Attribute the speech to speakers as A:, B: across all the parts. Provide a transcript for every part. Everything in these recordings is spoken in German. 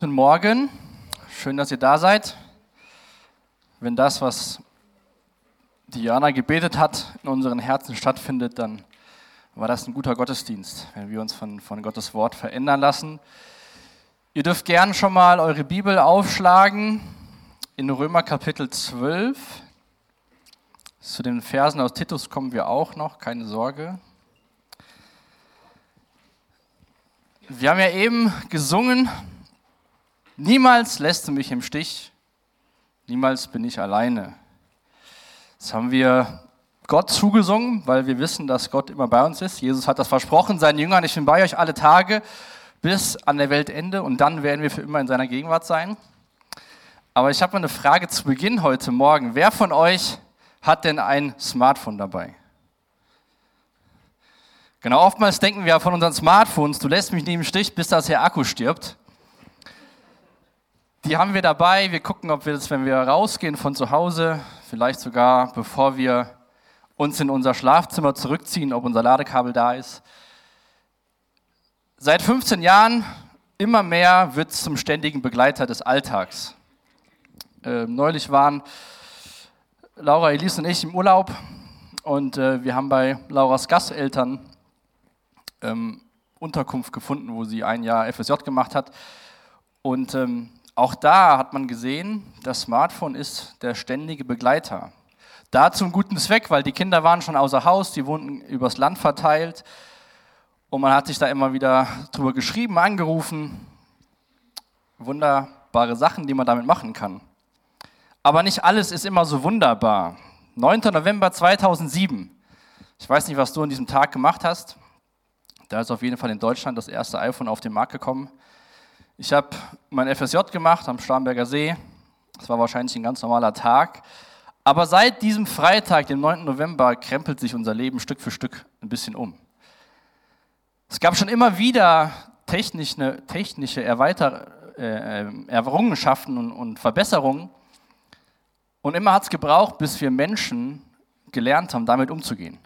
A: Guten Morgen, schön, dass ihr da seid. Wenn das, was Diana gebetet hat, in unseren Herzen stattfindet, dann war das ein guter Gottesdienst, wenn wir uns von, von Gottes Wort verändern lassen. Ihr dürft gern schon mal eure Bibel aufschlagen in Römer Kapitel 12. Zu den Versen aus Titus kommen wir auch noch, keine Sorge. Wir haben ja eben gesungen, Niemals lässt du mich im Stich, niemals bin ich alleine. Das haben wir Gott zugesungen, weil wir wissen, dass Gott immer bei uns ist. Jesus hat das versprochen, seinen Jüngern, ich bin bei euch alle Tage bis an der Weltende und dann werden wir für immer in seiner Gegenwart sein. Aber ich habe mal eine Frage zu Beginn heute Morgen. Wer von euch hat denn ein Smartphone dabei? Genau, oftmals denken wir von unseren Smartphones, du lässt mich nicht im Stich, bis das hier Akku stirbt. Die haben wir dabei. Wir gucken, ob wir das, wenn wir rausgehen von zu Hause, vielleicht sogar bevor wir uns in unser Schlafzimmer zurückziehen, ob unser Ladekabel da ist. Seit 15 Jahren immer mehr wird es zum ständigen Begleiter des Alltags. Äh, neulich waren Laura, Elise und ich im Urlaub und äh, wir haben bei Lauras Gasteltern ähm, Unterkunft gefunden, wo sie ein Jahr FSJ gemacht hat. Und ähm, auch da hat man gesehen, das Smartphone ist der ständige Begleiter. Da zum guten Zweck, weil die Kinder waren schon außer Haus, die wohnten übers Land verteilt und man hat sich da immer wieder drüber geschrieben, angerufen. Wunderbare Sachen, die man damit machen kann. Aber nicht alles ist immer so wunderbar. 9. November 2007. Ich weiß nicht, was du an diesem Tag gemacht hast. Da ist auf jeden Fall in Deutschland das erste iPhone auf den Markt gekommen. Ich habe mein FSJ gemacht am Starnberger See. Das war wahrscheinlich ein ganz normaler Tag. Aber seit diesem Freitag, dem 9. November, krempelt sich unser Leben Stück für Stück ein bisschen um. Es gab schon immer wieder technische, technische Erweiter, äh, Errungenschaften und, und Verbesserungen. Und immer hat es gebraucht, bis wir Menschen gelernt haben, damit umzugehen.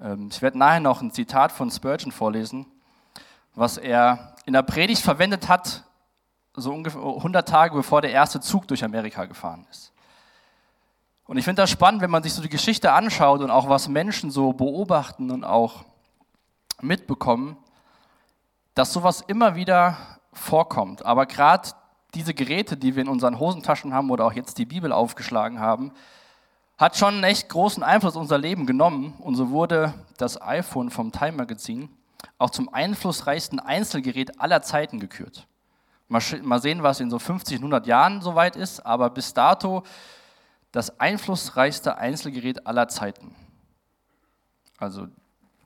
A: Ähm, ich werde nachher noch ein Zitat von Spurgeon vorlesen, was er in der Predigt verwendet hat, so ungefähr 100 Tage bevor der erste Zug durch Amerika gefahren ist. Und ich finde das spannend, wenn man sich so die Geschichte anschaut und auch was Menschen so beobachten und auch mitbekommen, dass sowas immer wieder vorkommt. Aber gerade diese Geräte, die wir in unseren Hosentaschen haben oder auch jetzt die Bibel aufgeschlagen haben, hat schon einen echt großen Einfluss auf unser Leben genommen. Und so wurde das iPhone vom Time Magazine auch zum einflussreichsten Einzelgerät aller Zeiten gekürt. Mal sehen, was in so 50, 100 Jahren soweit ist, aber bis dato das einflussreichste Einzelgerät aller Zeiten. Also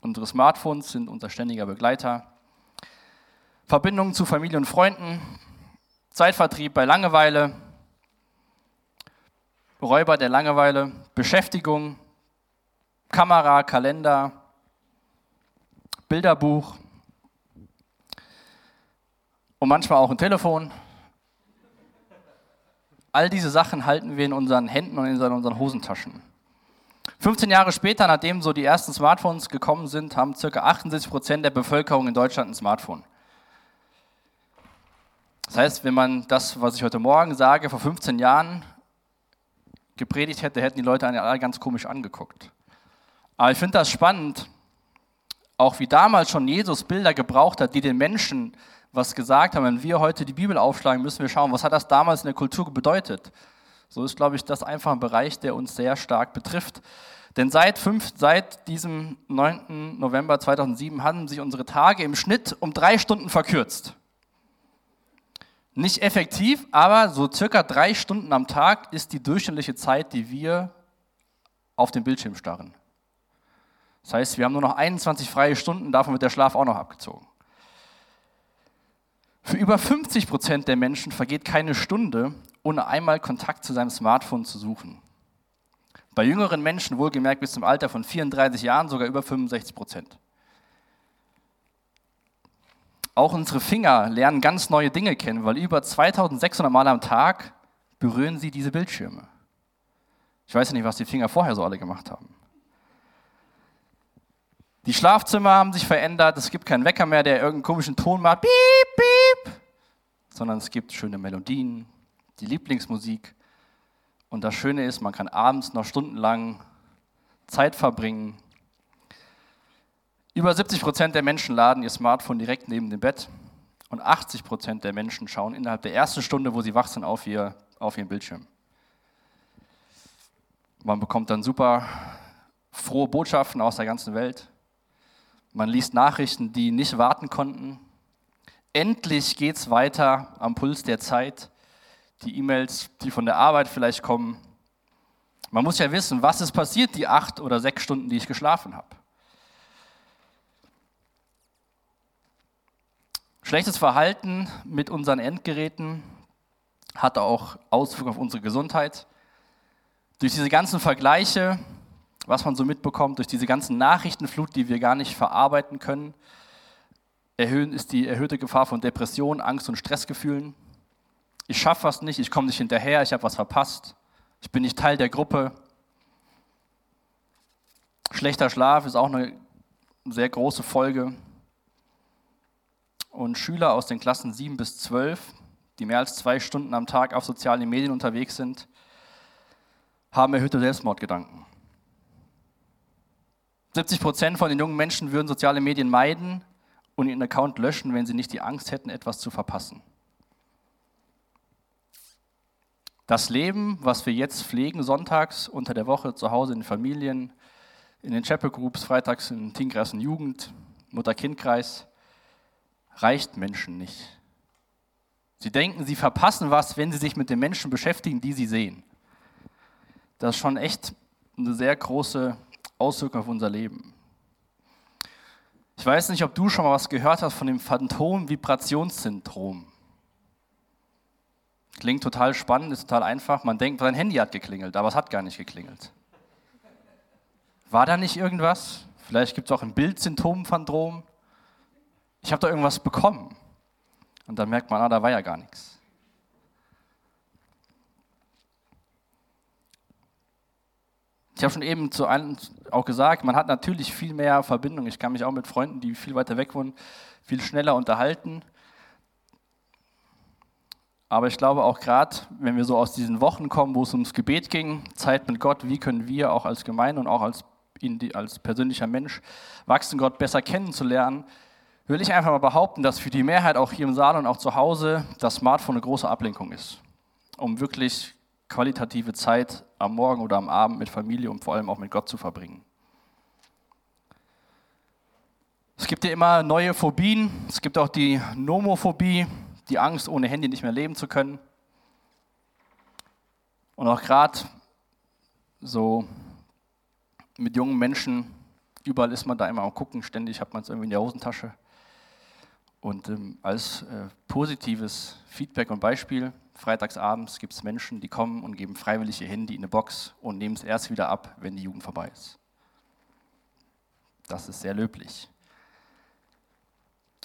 A: unsere Smartphones sind unser ständiger Begleiter. Verbindungen zu Familie und Freunden, Zeitvertrieb bei Langeweile, Räuber der Langeweile, Beschäftigung, Kamera, Kalender, Bilderbuch und manchmal auch ein Telefon. All diese Sachen halten wir in unseren Händen und in unseren Hosentaschen. 15 Jahre später, nachdem so die ersten Smartphones gekommen sind, haben ca. 78 Prozent der Bevölkerung in Deutschland ein Smartphone. Das heißt, wenn man das, was ich heute Morgen sage, vor 15 Jahren gepredigt hätte, hätten die Leute einen alle ganz komisch angeguckt. Aber ich finde das spannend, auch wie damals schon Jesus Bilder gebraucht hat, die den Menschen was gesagt haben. Wenn wir heute die Bibel aufschlagen, müssen wir schauen, was hat das damals in der Kultur bedeutet. So ist, glaube ich, das einfach ein Bereich, der uns sehr stark betrifft. Denn seit, fünf, seit diesem 9. November 2007 haben sich unsere Tage im Schnitt um drei Stunden verkürzt. Nicht effektiv, aber so circa drei Stunden am Tag ist die durchschnittliche Zeit, die wir auf den Bildschirm starren. Das heißt, wir haben nur noch 21 freie Stunden, davon wird der Schlaf auch noch abgezogen. Für über 50 Prozent der Menschen vergeht keine Stunde, ohne einmal Kontakt zu seinem Smartphone zu suchen. Bei jüngeren Menschen wohlgemerkt bis zum Alter von 34 Jahren sogar über 65 Prozent. Auch unsere Finger lernen ganz neue Dinge kennen, weil über 2600 Mal am Tag berühren sie diese Bildschirme. Ich weiß nicht, was die Finger vorher so alle gemacht haben. Die Schlafzimmer haben sich verändert, es gibt keinen Wecker mehr, der irgendeinen komischen Ton macht. Piep, piep. sondern es gibt schöne Melodien, die Lieblingsmusik. Und das Schöne ist, man kann abends noch stundenlang Zeit verbringen. Über 70 Prozent der Menschen laden ihr Smartphone direkt neben dem Bett und 80 Prozent der Menschen schauen innerhalb der ersten Stunde, wo sie wach sind, auf, ihr, auf ihren Bildschirm. Man bekommt dann super frohe Botschaften aus der ganzen Welt. Man liest Nachrichten, die nicht warten konnten. Endlich geht es weiter am Puls der Zeit. Die E-Mails, die von der Arbeit vielleicht kommen. Man muss ja wissen, was ist passiert, die acht oder sechs Stunden, die ich geschlafen habe. Schlechtes Verhalten mit unseren Endgeräten hat auch Auswirkungen auf unsere Gesundheit. Durch diese ganzen Vergleiche, was man so mitbekommt, durch diese ganzen Nachrichtenflut, die wir gar nicht verarbeiten können, erhöhen, ist die erhöhte Gefahr von Depressionen, Angst und Stressgefühlen. Ich schaffe was nicht, ich komme nicht hinterher, ich habe was verpasst, ich bin nicht Teil der Gruppe. Schlechter Schlaf ist auch eine sehr große Folge und Schüler aus den Klassen 7 bis 12, die mehr als zwei Stunden am Tag auf sozialen Medien unterwegs sind, haben erhöhte Selbstmordgedanken. 70 Prozent von den jungen Menschen würden soziale Medien meiden und ihren Account löschen, wenn sie nicht die Angst hätten, etwas zu verpassen. Das Leben, was wir jetzt pflegen, sonntags, unter der Woche, zu Hause in den Familien, in den Chapel Groups, freitags in Teamkreis und Jugend, Mutter-Kind-Kreis, reicht Menschen nicht. Sie denken, sie verpassen was, wenn sie sich mit den Menschen beschäftigen, die sie sehen. Das ist schon echt eine sehr große Auswirkung auf unser Leben. Ich weiß nicht, ob du schon mal was gehört hast von dem Phantom-Vibrationssyndrom. Klingt total spannend, ist total einfach. Man denkt, sein Handy hat geklingelt, aber es hat gar nicht geklingelt. War da nicht irgendwas? Vielleicht gibt es auch ein Bildsymptom-Phantom ich habe da irgendwas bekommen. Und dann merkt man, ah, da war ja gar nichts. Ich habe schon eben zu allen auch gesagt, man hat natürlich viel mehr Verbindung. Ich kann mich auch mit Freunden, die viel weiter weg wohnen, viel schneller unterhalten. Aber ich glaube auch gerade, wenn wir so aus diesen Wochen kommen, wo es ums Gebet ging, Zeit mit Gott, wie können wir auch als Gemeinde und auch als, als persönlicher Mensch wachsen, Gott besser kennenzulernen, will ich einfach mal behaupten, dass für die Mehrheit auch hier im Saal und auch zu Hause das Smartphone eine große Ablenkung ist, um wirklich qualitative Zeit am Morgen oder am Abend mit Familie und vor allem auch mit Gott zu verbringen. Es gibt ja immer neue Phobien. Es gibt auch die Nomophobie, die Angst, ohne Handy nicht mehr leben zu können. Und auch gerade so mit jungen Menschen, überall ist man da immer am Gucken, ständig hat man es irgendwie in der Hosentasche. Und ähm, als äh, positives Feedback und Beispiel, freitagsabends gibt es Menschen, die kommen und geben freiwillig ihr Handy in eine Box und nehmen es erst wieder ab, wenn die Jugend vorbei ist. Das ist sehr löblich.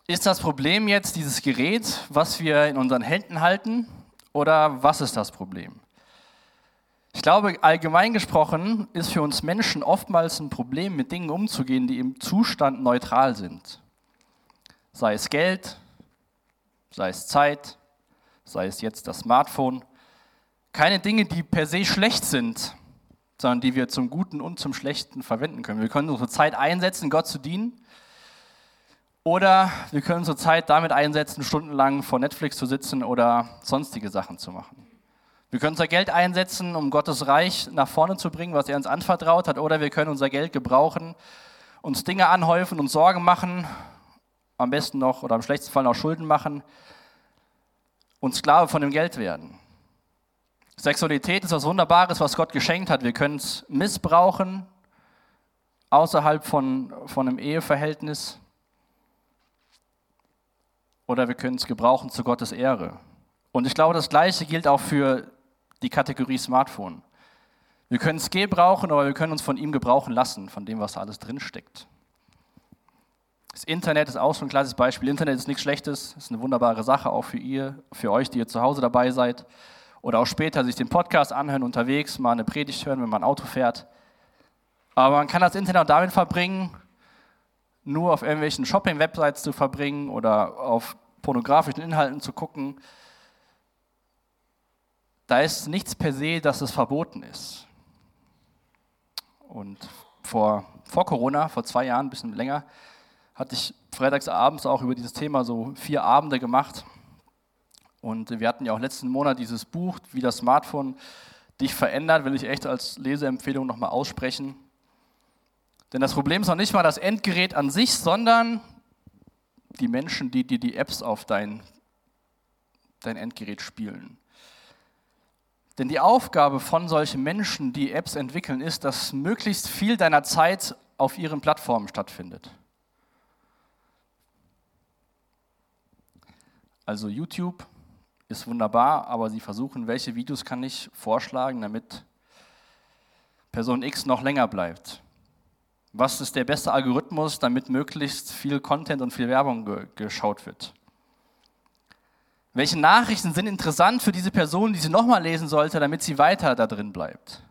A: Ist das Problem jetzt dieses Gerät, was wir in unseren Händen halten, oder was ist das Problem? Ich glaube, allgemein gesprochen ist für uns Menschen oftmals ein Problem, mit Dingen umzugehen, die im Zustand neutral sind sei es Geld, sei es Zeit, sei es jetzt das Smartphone. Keine Dinge, die per se schlecht sind, sondern die wir zum Guten und zum Schlechten verwenden können. Wir können unsere Zeit einsetzen, Gott zu dienen. Oder wir können unsere Zeit damit einsetzen, stundenlang vor Netflix zu sitzen oder sonstige Sachen zu machen. Wir können unser Geld einsetzen, um Gottes Reich nach vorne zu bringen, was er uns anvertraut hat. Oder wir können unser Geld gebrauchen, uns Dinge anhäufen und Sorgen machen, am besten noch oder im schlechtesten Fall noch Schulden machen und Sklave von dem Geld werden. Sexualität ist was Wunderbares, was Gott geschenkt hat. Wir können es missbrauchen außerhalb von, von einem Eheverhältnis oder wir können es gebrauchen zu Gottes Ehre. Und ich glaube, das Gleiche gilt auch für die Kategorie Smartphone. Wir können es gebrauchen, aber wir können uns von ihm gebrauchen lassen, von dem, was da alles drinsteckt. Das Internet ist auch so ein klassisches Beispiel. Internet ist nichts Schlechtes, ist eine wunderbare Sache, auch für ihr, für euch, die ihr zu Hause dabei seid. Oder auch später sich den Podcast anhören, unterwegs, mal eine Predigt hören, wenn man Auto fährt. Aber man kann das Internet auch damit verbringen, nur auf irgendwelchen Shopping-Websites zu verbringen oder auf pornografischen Inhalten zu gucken, da ist nichts per se, dass es verboten ist. Und vor, vor Corona, vor zwei Jahren, ein bisschen länger, hatte ich freitags abends auch über dieses Thema so vier Abende gemacht. Und wir hatten ja auch letzten Monat dieses Buch, wie das Smartphone dich verändert, will ich echt als Leseempfehlung nochmal aussprechen. Denn das Problem ist noch nicht mal das Endgerät an sich, sondern die Menschen, die dir die Apps auf dein, dein Endgerät spielen. Denn die Aufgabe von solchen Menschen, die Apps entwickeln, ist, dass möglichst viel deiner Zeit auf ihren Plattformen stattfindet. Also YouTube ist wunderbar, aber sie versuchen, welche Videos kann ich vorschlagen, damit Person X noch länger bleibt. Was ist der beste Algorithmus, damit möglichst viel Content und viel Werbung ge geschaut wird? Welche Nachrichten sind interessant für diese Person, die sie nochmal lesen sollte, damit sie weiter da drin bleibt?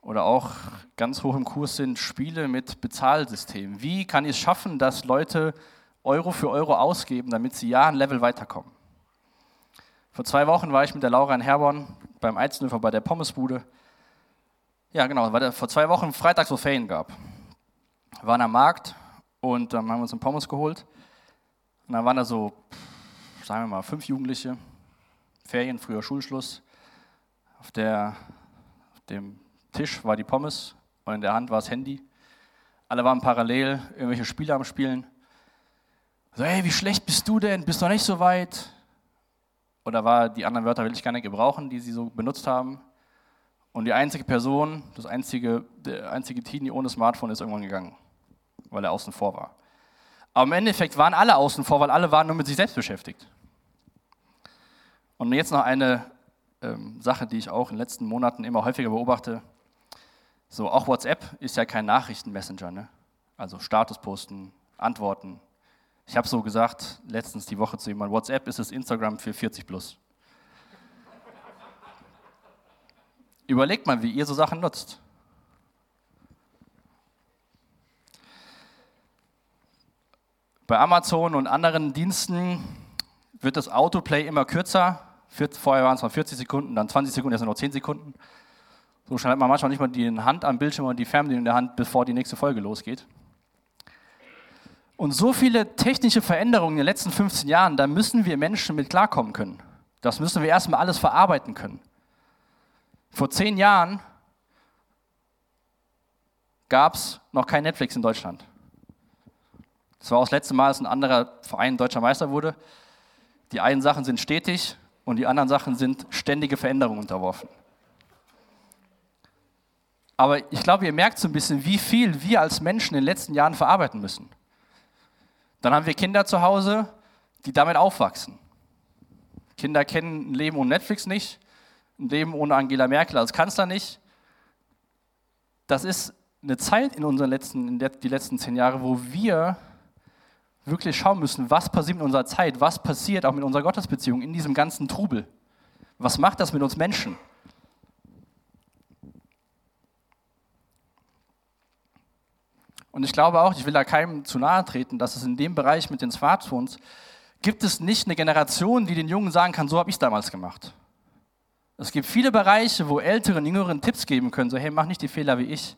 A: Oder auch ganz hoch im Kurs sind Spiele mit Bezahlsystemen. Wie kann ich es schaffen, dass Leute Euro für Euro ausgeben, damit sie ja ein Level weiterkommen? Vor zwei Wochen war ich mit der Laura in Herborn beim Eizenhöfer bei der Pommesbude. Ja, genau, weil vor zwei Wochen freitags so Ferien gab. Wir waren am Markt und dann haben wir uns einen Pommes geholt. Und dann waren da so, sagen wir mal, fünf Jugendliche, Ferien, früher Schulschluss. Auf, der, auf dem Tisch war die Pommes und in der Hand war das Handy. Alle waren parallel irgendwelche Spiele am Spielen. So, hey, wie schlecht bist du denn? Bist du noch nicht so weit? Oder war die anderen Wörter will ich gar nicht gebrauchen, die sie so benutzt haben. Und die einzige Person, das einzige, der einzige Teenie ohne Smartphone ist irgendwann gegangen, weil er außen vor war. Aber im Endeffekt waren alle außen vor, weil alle waren nur mit sich selbst beschäftigt. Und jetzt noch eine ähm, Sache, die ich auch in den letzten Monaten immer häufiger beobachte. So, auch WhatsApp ist ja kein Nachrichtenmessenger, ne? Also Status posten, Antworten. Ich habe so gesagt, letztens die Woche zu jemandem, WhatsApp ist das Instagram für 40 plus. Überlegt mal, wie ihr so Sachen nutzt. Bei Amazon und anderen Diensten wird das Autoplay immer kürzer. Vorher waren es mal 40 Sekunden, dann 20 Sekunden, jetzt nur noch 10 Sekunden. So schnell hat man manchmal nicht mal die Hand am Bildschirm und die Fernbedienung in der Hand, bevor die nächste Folge losgeht. Und so viele technische Veränderungen in den letzten 15 Jahren, da müssen wir Menschen mit klarkommen können. Das müssen wir erstmal alles verarbeiten können. Vor zehn Jahren gab es noch kein Netflix in Deutschland. Das war auch das letzte Mal, dass ein anderer Verein deutscher Meister wurde. Die einen Sachen sind stetig und die anderen Sachen sind ständige Veränderungen unterworfen. Aber ich glaube, ihr merkt so ein bisschen, wie viel wir als Menschen in den letzten Jahren verarbeiten müssen. Dann haben wir Kinder zu Hause, die damit aufwachsen. Kinder kennen ein Leben ohne Netflix nicht ein Leben ohne Angela Merkel als Kanzler nicht. Das ist eine Zeit in unseren letzten, in die letzten zehn Jahre, wo wir wirklich schauen müssen, was passiert mit unserer Zeit, was passiert auch mit unserer Gottesbeziehung in diesem ganzen Trubel. Was macht das mit uns Menschen? Und ich glaube auch, ich will da keinem zu nahe treten, dass es in dem Bereich mit den Smartphones gibt es nicht eine Generation, die den Jungen sagen kann, so habe ich es damals gemacht. Es gibt viele Bereiche, wo Älteren, Jüngeren Tipps geben können, so hey, mach nicht die Fehler wie ich.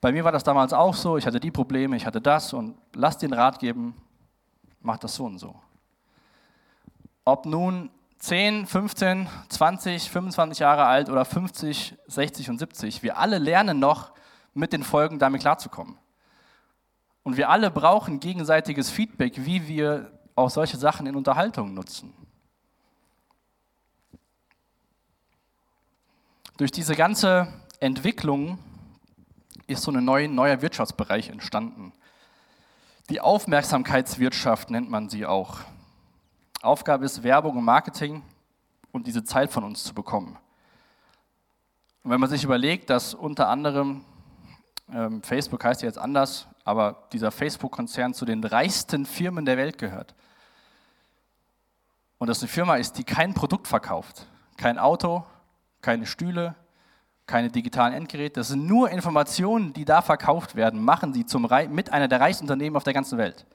A: Bei mir war das damals auch so, ich hatte die Probleme, ich hatte das und lass den Rat geben, mach das so und so. Ob nun 10, 15, 20, 25 Jahre alt oder 50, 60 und 70, wir alle lernen noch, mit den Folgen damit klarzukommen. Und wir alle brauchen gegenseitiges Feedback, wie wir auch solche Sachen in Unterhaltungen nutzen. Durch diese ganze Entwicklung ist so ein neuer Wirtschaftsbereich entstanden. Die Aufmerksamkeitswirtschaft nennt man sie auch. Aufgabe ist, Werbung und Marketing und diese Zeit von uns zu bekommen. Und wenn man sich überlegt, dass unter anderem ähm, Facebook heißt ja jetzt anders, aber dieser Facebook-Konzern zu den reichsten Firmen der Welt gehört. Und das eine Firma ist, die kein Produkt verkauft. Kein Auto, keine Stühle, keine digitalen Endgeräte. Das sind nur Informationen, die da verkauft werden, machen sie zum, mit einer der reichsten Unternehmen auf der ganzen Welt.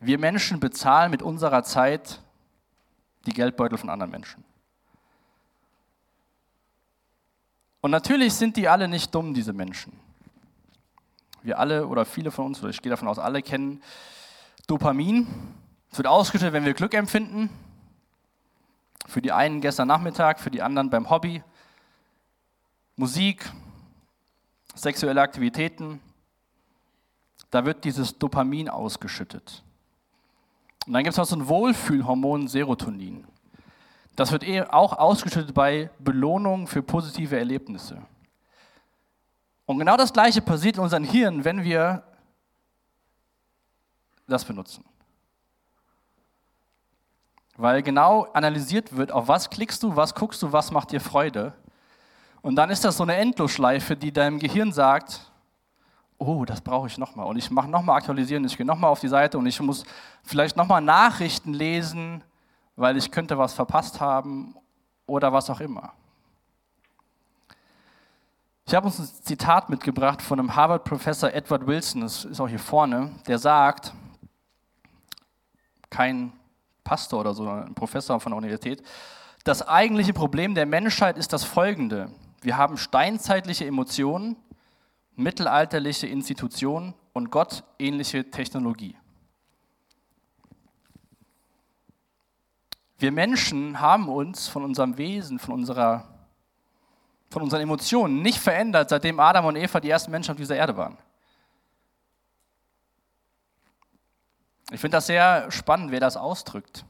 A: Wir Menschen bezahlen mit unserer Zeit die Geldbeutel von anderen Menschen. Und natürlich sind die alle nicht dumm, diese Menschen. Wir alle oder viele von uns, oder ich gehe davon aus, alle kennen Dopamin. Es wird ausgeschüttet, wenn wir Glück empfinden. Für die einen gestern Nachmittag, für die anderen beim Hobby. Musik, sexuelle Aktivitäten. Da wird dieses Dopamin ausgeschüttet. Und dann gibt es noch so ein Wohlfühlhormon Serotonin. Das wird eh auch ausgeschüttet bei Belohnung für positive Erlebnisse. Und genau das Gleiche passiert in unserem Hirn, wenn wir das benutzen. Weil genau analysiert wird, auf was klickst du, was guckst du, was macht dir Freude. Und dann ist das so eine Endlosschleife, die deinem Gehirn sagt, oh, das brauche ich nochmal. Und ich mache nochmal aktualisieren, ich gehe nochmal auf die Seite und ich muss vielleicht nochmal Nachrichten lesen, weil ich könnte was verpasst haben oder was auch immer. Ich habe uns ein Zitat mitgebracht von einem Harvard-Professor Edward Wilson, das ist auch hier vorne, der sagt, kein Pastor oder so, ein Professor von der Universität, das eigentliche Problem der Menschheit ist das folgende. Wir haben steinzeitliche Emotionen, mittelalterliche Institutionen und gottähnliche Technologie. Wir Menschen haben uns von unserem Wesen, von, unserer, von unseren Emotionen nicht verändert, seitdem Adam und Eva die ersten Menschen auf dieser Erde waren. Ich finde das sehr spannend, wer das ausdrückt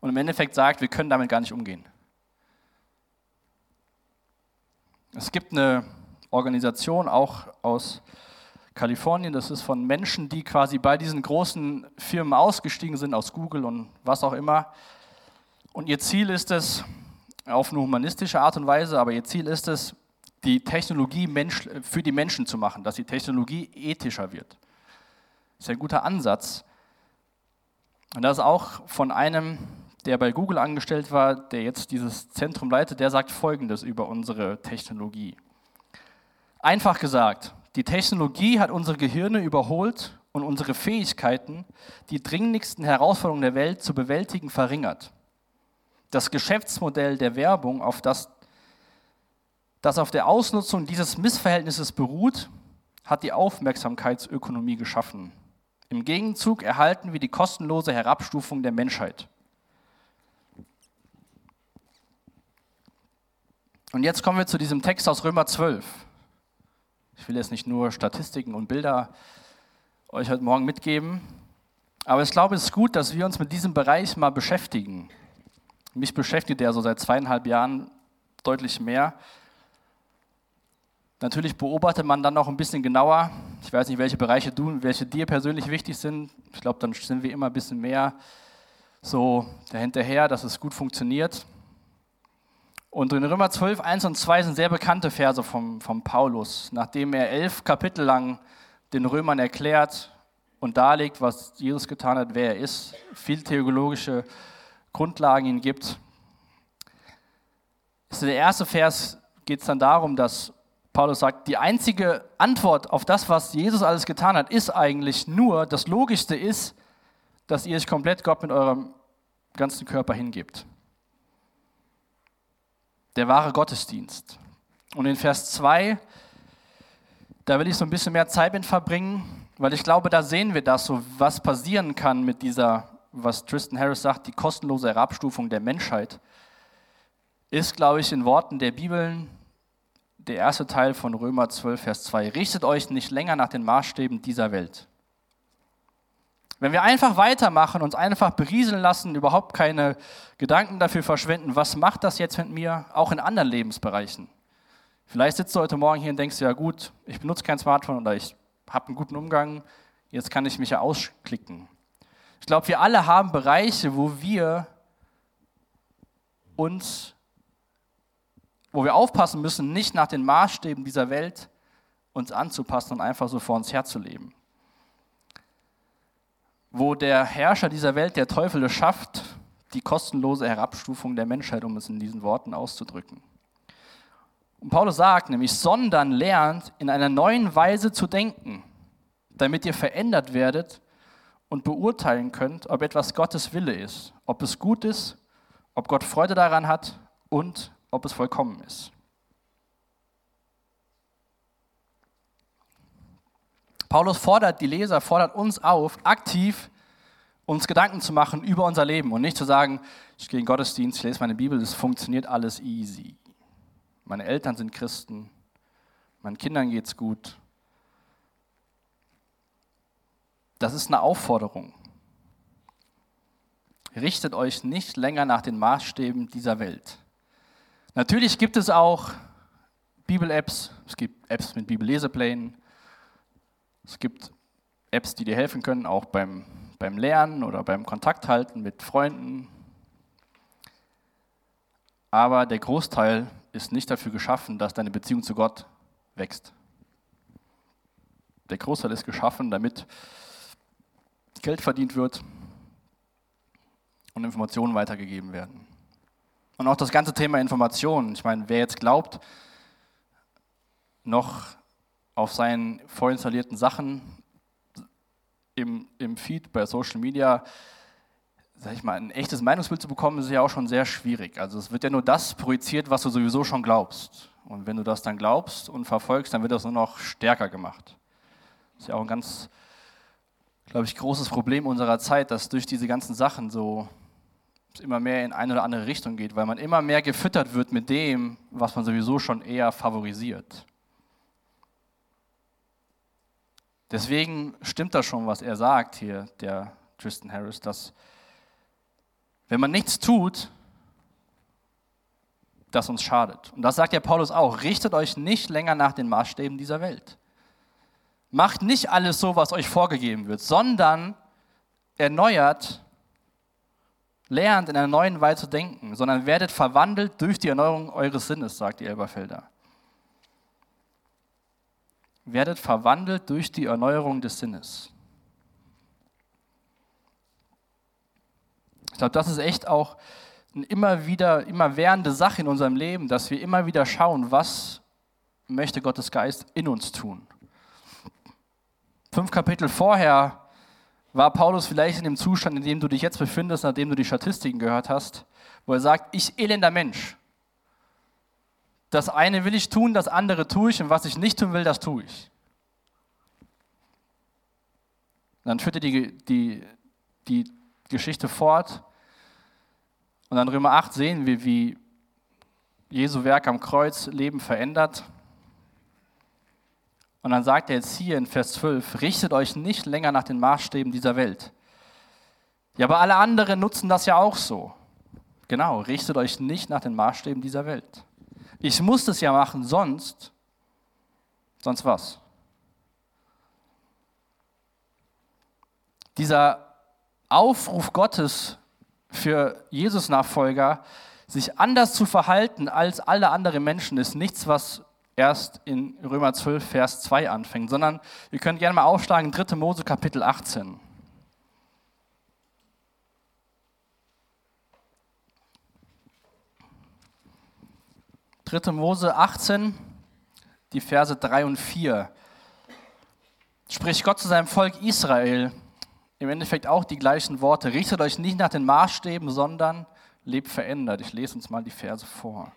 A: und im Endeffekt sagt, wir können damit gar nicht umgehen. Es gibt eine Organisation auch aus Kalifornien, das ist von Menschen, die quasi bei diesen großen Firmen ausgestiegen sind, aus Google und was auch immer, und ihr Ziel ist es, auf eine humanistische Art und Weise, aber ihr Ziel ist es, die Technologie für die Menschen zu machen, dass die Technologie ethischer wird. Das ist ein guter Ansatz. Und das ist auch von einem, der bei Google angestellt war, der jetzt dieses Zentrum leitet, der sagt Folgendes über unsere Technologie. Einfach gesagt, die Technologie hat unsere Gehirne überholt und unsere Fähigkeiten, die dringlichsten Herausforderungen der Welt zu bewältigen, verringert das Geschäftsmodell der Werbung, auf das, das auf der Ausnutzung dieses Missverhältnisses beruht, hat die Aufmerksamkeitsökonomie geschaffen. Im Gegenzug erhalten wir die kostenlose Herabstufung der Menschheit. Und jetzt kommen wir zu diesem Text aus Römer 12. Ich will jetzt nicht nur Statistiken und Bilder euch heute Morgen mitgeben, aber ich glaube, es ist gut, dass wir uns mit diesem Bereich mal beschäftigen. Mich beschäftigt er so seit zweieinhalb Jahren deutlich mehr. Natürlich beobachtet man dann noch ein bisschen genauer. Ich weiß nicht, welche Bereiche du, welche dir persönlich wichtig sind. Ich glaube, dann sind wir immer ein bisschen mehr so dahinterher, dass es gut funktioniert. Und in Römer 12, 1 und 2 sind sehr bekannte Verse vom, vom Paulus, nachdem er elf Kapitel lang den Römern erklärt und darlegt, was Jesus getan hat, wer er ist, viel theologische Grundlagen ihnen gibt. ist der erste Vers geht es dann darum, dass Paulus sagt, die einzige Antwort auf das, was Jesus alles getan hat, ist eigentlich nur, das Logischste ist, dass ihr euch komplett Gott mit eurem ganzen Körper hingebt. Der wahre Gottesdienst. Und in Vers 2, da will ich so ein bisschen mehr Zeit mit verbringen, weil ich glaube, da sehen wir das so, was passieren kann mit dieser was Tristan Harris sagt, die kostenlose Herabstufung der Menschheit, ist, glaube ich, in Worten der Bibeln der erste Teil von Römer 12, Vers 2. Richtet euch nicht länger nach den Maßstäben dieser Welt. Wenn wir einfach weitermachen, uns einfach berieseln lassen, überhaupt keine Gedanken dafür verschwenden, was macht das jetzt mit mir, auch in anderen Lebensbereichen. Vielleicht sitzt du heute Morgen hier und denkst, ja gut, ich benutze kein Smartphone oder ich habe einen guten Umgang, jetzt kann ich mich ja ausklicken. Ich glaube, wir alle haben Bereiche, wo wir uns, wo wir aufpassen müssen, nicht nach den Maßstäben dieser Welt uns anzupassen und einfach so vor uns herzuleben. Wo der Herrscher dieser Welt, der Teufel, es schafft, die kostenlose Herabstufung der Menschheit, um es in diesen Worten auszudrücken. Und Paulus sagt nämlich, sondern lernt in einer neuen Weise zu denken, damit ihr verändert werdet und beurteilen könnt, ob etwas Gottes Wille ist, ob es gut ist, ob Gott Freude daran hat und ob es vollkommen ist. Paulus fordert die Leser, fordert uns auf, aktiv uns Gedanken zu machen über unser Leben und nicht zu sagen, ich gehe in den Gottesdienst, ich lese meine Bibel, es funktioniert alles easy. Meine Eltern sind Christen, meinen Kindern geht es gut. Das ist eine Aufforderung. Richtet euch nicht länger nach den Maßstäben dieser Welt. Natürlich gibt es auch Bibel-Apps, es gibt Apps mit Bibelleseplänen, es gibt Apps, die dir helfen können, auch beim, beim Lernen oder beim Kontakt halten mit Freunden. Aber der Großteil ist nicht dafür geschaffen, dass deine Beziehung zu Gott wächst. Der Großteil ist geschaffen, damit Geld verdient wird und Informationen weitergegeben werden. Und auch das ganze Thema Informationen. Ich meine, wer jetzt glaubt, noch auf seinen vorinstallierten Sachen im, im Feed bei Social Media, sag ich mal, ein echtes Meinungsbild zu bekommen, ist ja auch schon sehr schwierig. Also es wird ja nur das projiziert, was du sowieso schon glaubst. Und wenn du das dann glaubst und verfolgst, dann wird das nur noch stärker gemacht. Das ist ja auch ein ganz, glaube ich, großes Problem unserer Zeit, dass durch diese ganzen Sachen so immer mehr in eine oder andere Richtung geht, weil man immer mehr gefüttert wird mit dem, was man sowieso schon eher favorisiert. Deswegen stimmt das schon, was er sagt hier, der Tristan Harris, dass wenn man nichts tut, das uns schadet. Und das sagt ja Paulus auch. Richtet euch nicht länger nach den Maßstäben dieser Welt. Macht nicht alles so, was euch vorgegeben wird, sondern erneuert, lernt in einer neuen Weise zu denken, sondern werdet verwandelt durch die Erneuerung eures Sinnes, sagt die Elberfelder werdet verwandelt durch die Erneuerung des Sinnes. Ich glaube, das ist echt auch eine immer wieder, immer währende Sache in unserem Leben, dass wir immer wieder schauen, was möchte Gottes Geist in uns tun. Fünf Kapitel vorher war Paulus vielleicht in dem Zustand, in dem du dich jetzt befindest, nachdem du die Statistiken gehört hast, wo er sagt, ich elender Mensch. Das eine will ich tun, das andere tue ich und was ich nicht tun will, das tue ich. Dann führt er die, die, die Geschichte fort. Und dann Römer 8 sehen wir, wie Jesu Werk am Kreuz Leben verändert. Und dann sagt er jetzt hier in Vers 12, richtet euch nicht länger nach den Maßstäben dieser Welt. Ja, aber alle anderen nutzen das ja auch so. Genau, richtet euch nicht nach den Maßstäben dieser Welt. Ich muss das ja machen, sonst, sonst was? Dieser Aufruf Gottes für Jesus-Nachfolger, sich anders zu verhalten als alle anderen Menschen, ist nichts, was erst in Römer 12, Vers 2 anfängt, sondern ihr könnt gerne mal aufschlagen, 3. Mose Kapitel 18. 3. Mose 18, die Verse 3 und 4. Spricht Gott zu seinem Volk Israel im Endeffekt auch die gleichen Worte. Richtet euch nicht nach den Maßstäben, sondern lebt verändert. Ich lese uns mal die Verse vor.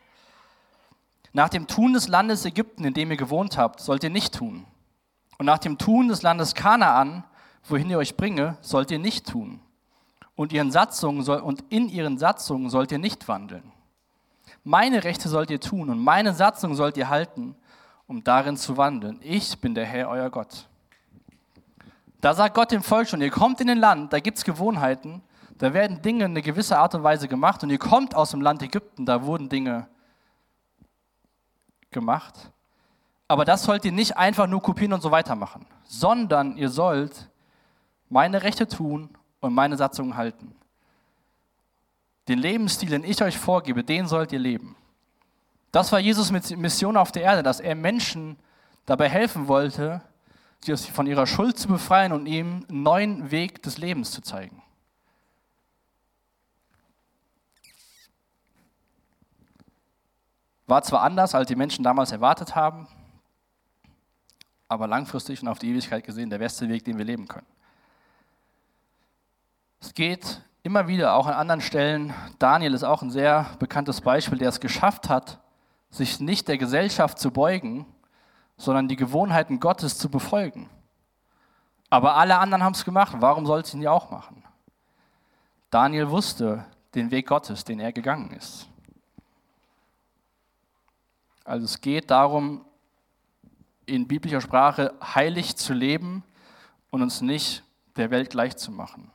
A: Nach dem Tun des Landes Ägypten, in dem ihr gewohnt habt, sollt ihr nicht tun. Und nach dem Tun des Landes Kanaan, wohin ihr euch bringe, sollt ihr nicht tun. Und, ihren Satzungen soll, und in ihren Satzungen sollt ihr nicht wandeln. Meine Rechte sollt ihr tun und meine Satzung sollt ihr halten, um darin zu wandeln. Ich bin der Herr, euer Gott. Da sagt Gott dem Volk schon, ihr kommt in ein Land, da gibt es Gewohnheiten, da werden Dinge in eine gewisse Art und Weise gemacht und ihr kommt aus dem Land Ägypten, da wurden Dinge gemacht. Aber das sollt ihr nicht einfach nur kopieren und so weitermachen, sondern ihr sollt meine Rechte tun und meine Satzungen halten. Den Lebensstil, den ich euch vorgebe, den sollt ihr leben. Das war Jesus mit Mission auf der Erde, dass er Menschen dabei helfen wollte, sie von ihrer Schuld zu befreien und ihm einen neuen Weg des Lebens zu zeigen. War zwar anders, als die Menschen damals erwartet haben, aber langfristig und auf die Ewigkeit gesehen der beste Weg, den wir leben können. Es geht immer wieder, auch an anderen Stellen, Daniel ist auch ein sehr bekanntes Beispiel, der es geschafft hat, sich nicht der Gesellschaft zu beugen, sondern die Gewohnheiten Gottes zu befolgen. Aber alle anderen haben es gemacht, warum soll es ihn ja auch machen? Daniel wusste den Weg Gottes, den er gegangen ist. Also es geht darum, in biblischer Sprache heilig zu leben und uns nicht der Welt gleich zu machen.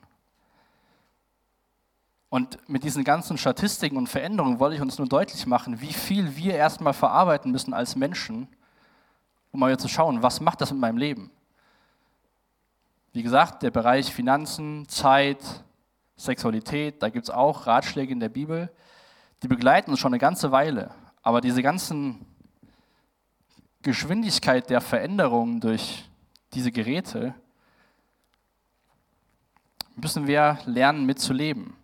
A: Und mit diesen ganzen Statistiken und Veränderungen wollte ich uns nur deutlich machen, wie viel wir erstmal verarbeiten müssen als Menschen, um mal zu schauen, was macht das mit meinem Leben? Wie gesagt, der Bereich Finanzen, Zeit, Sexualität, da gibt es auch Ratschläge in der Bibel, die begleiten uns schon eine ganze Weile. Aber diese ganzen Geschwindigkeit der Veränderung durch diese Geräte müssen wir lernen mitzuleben.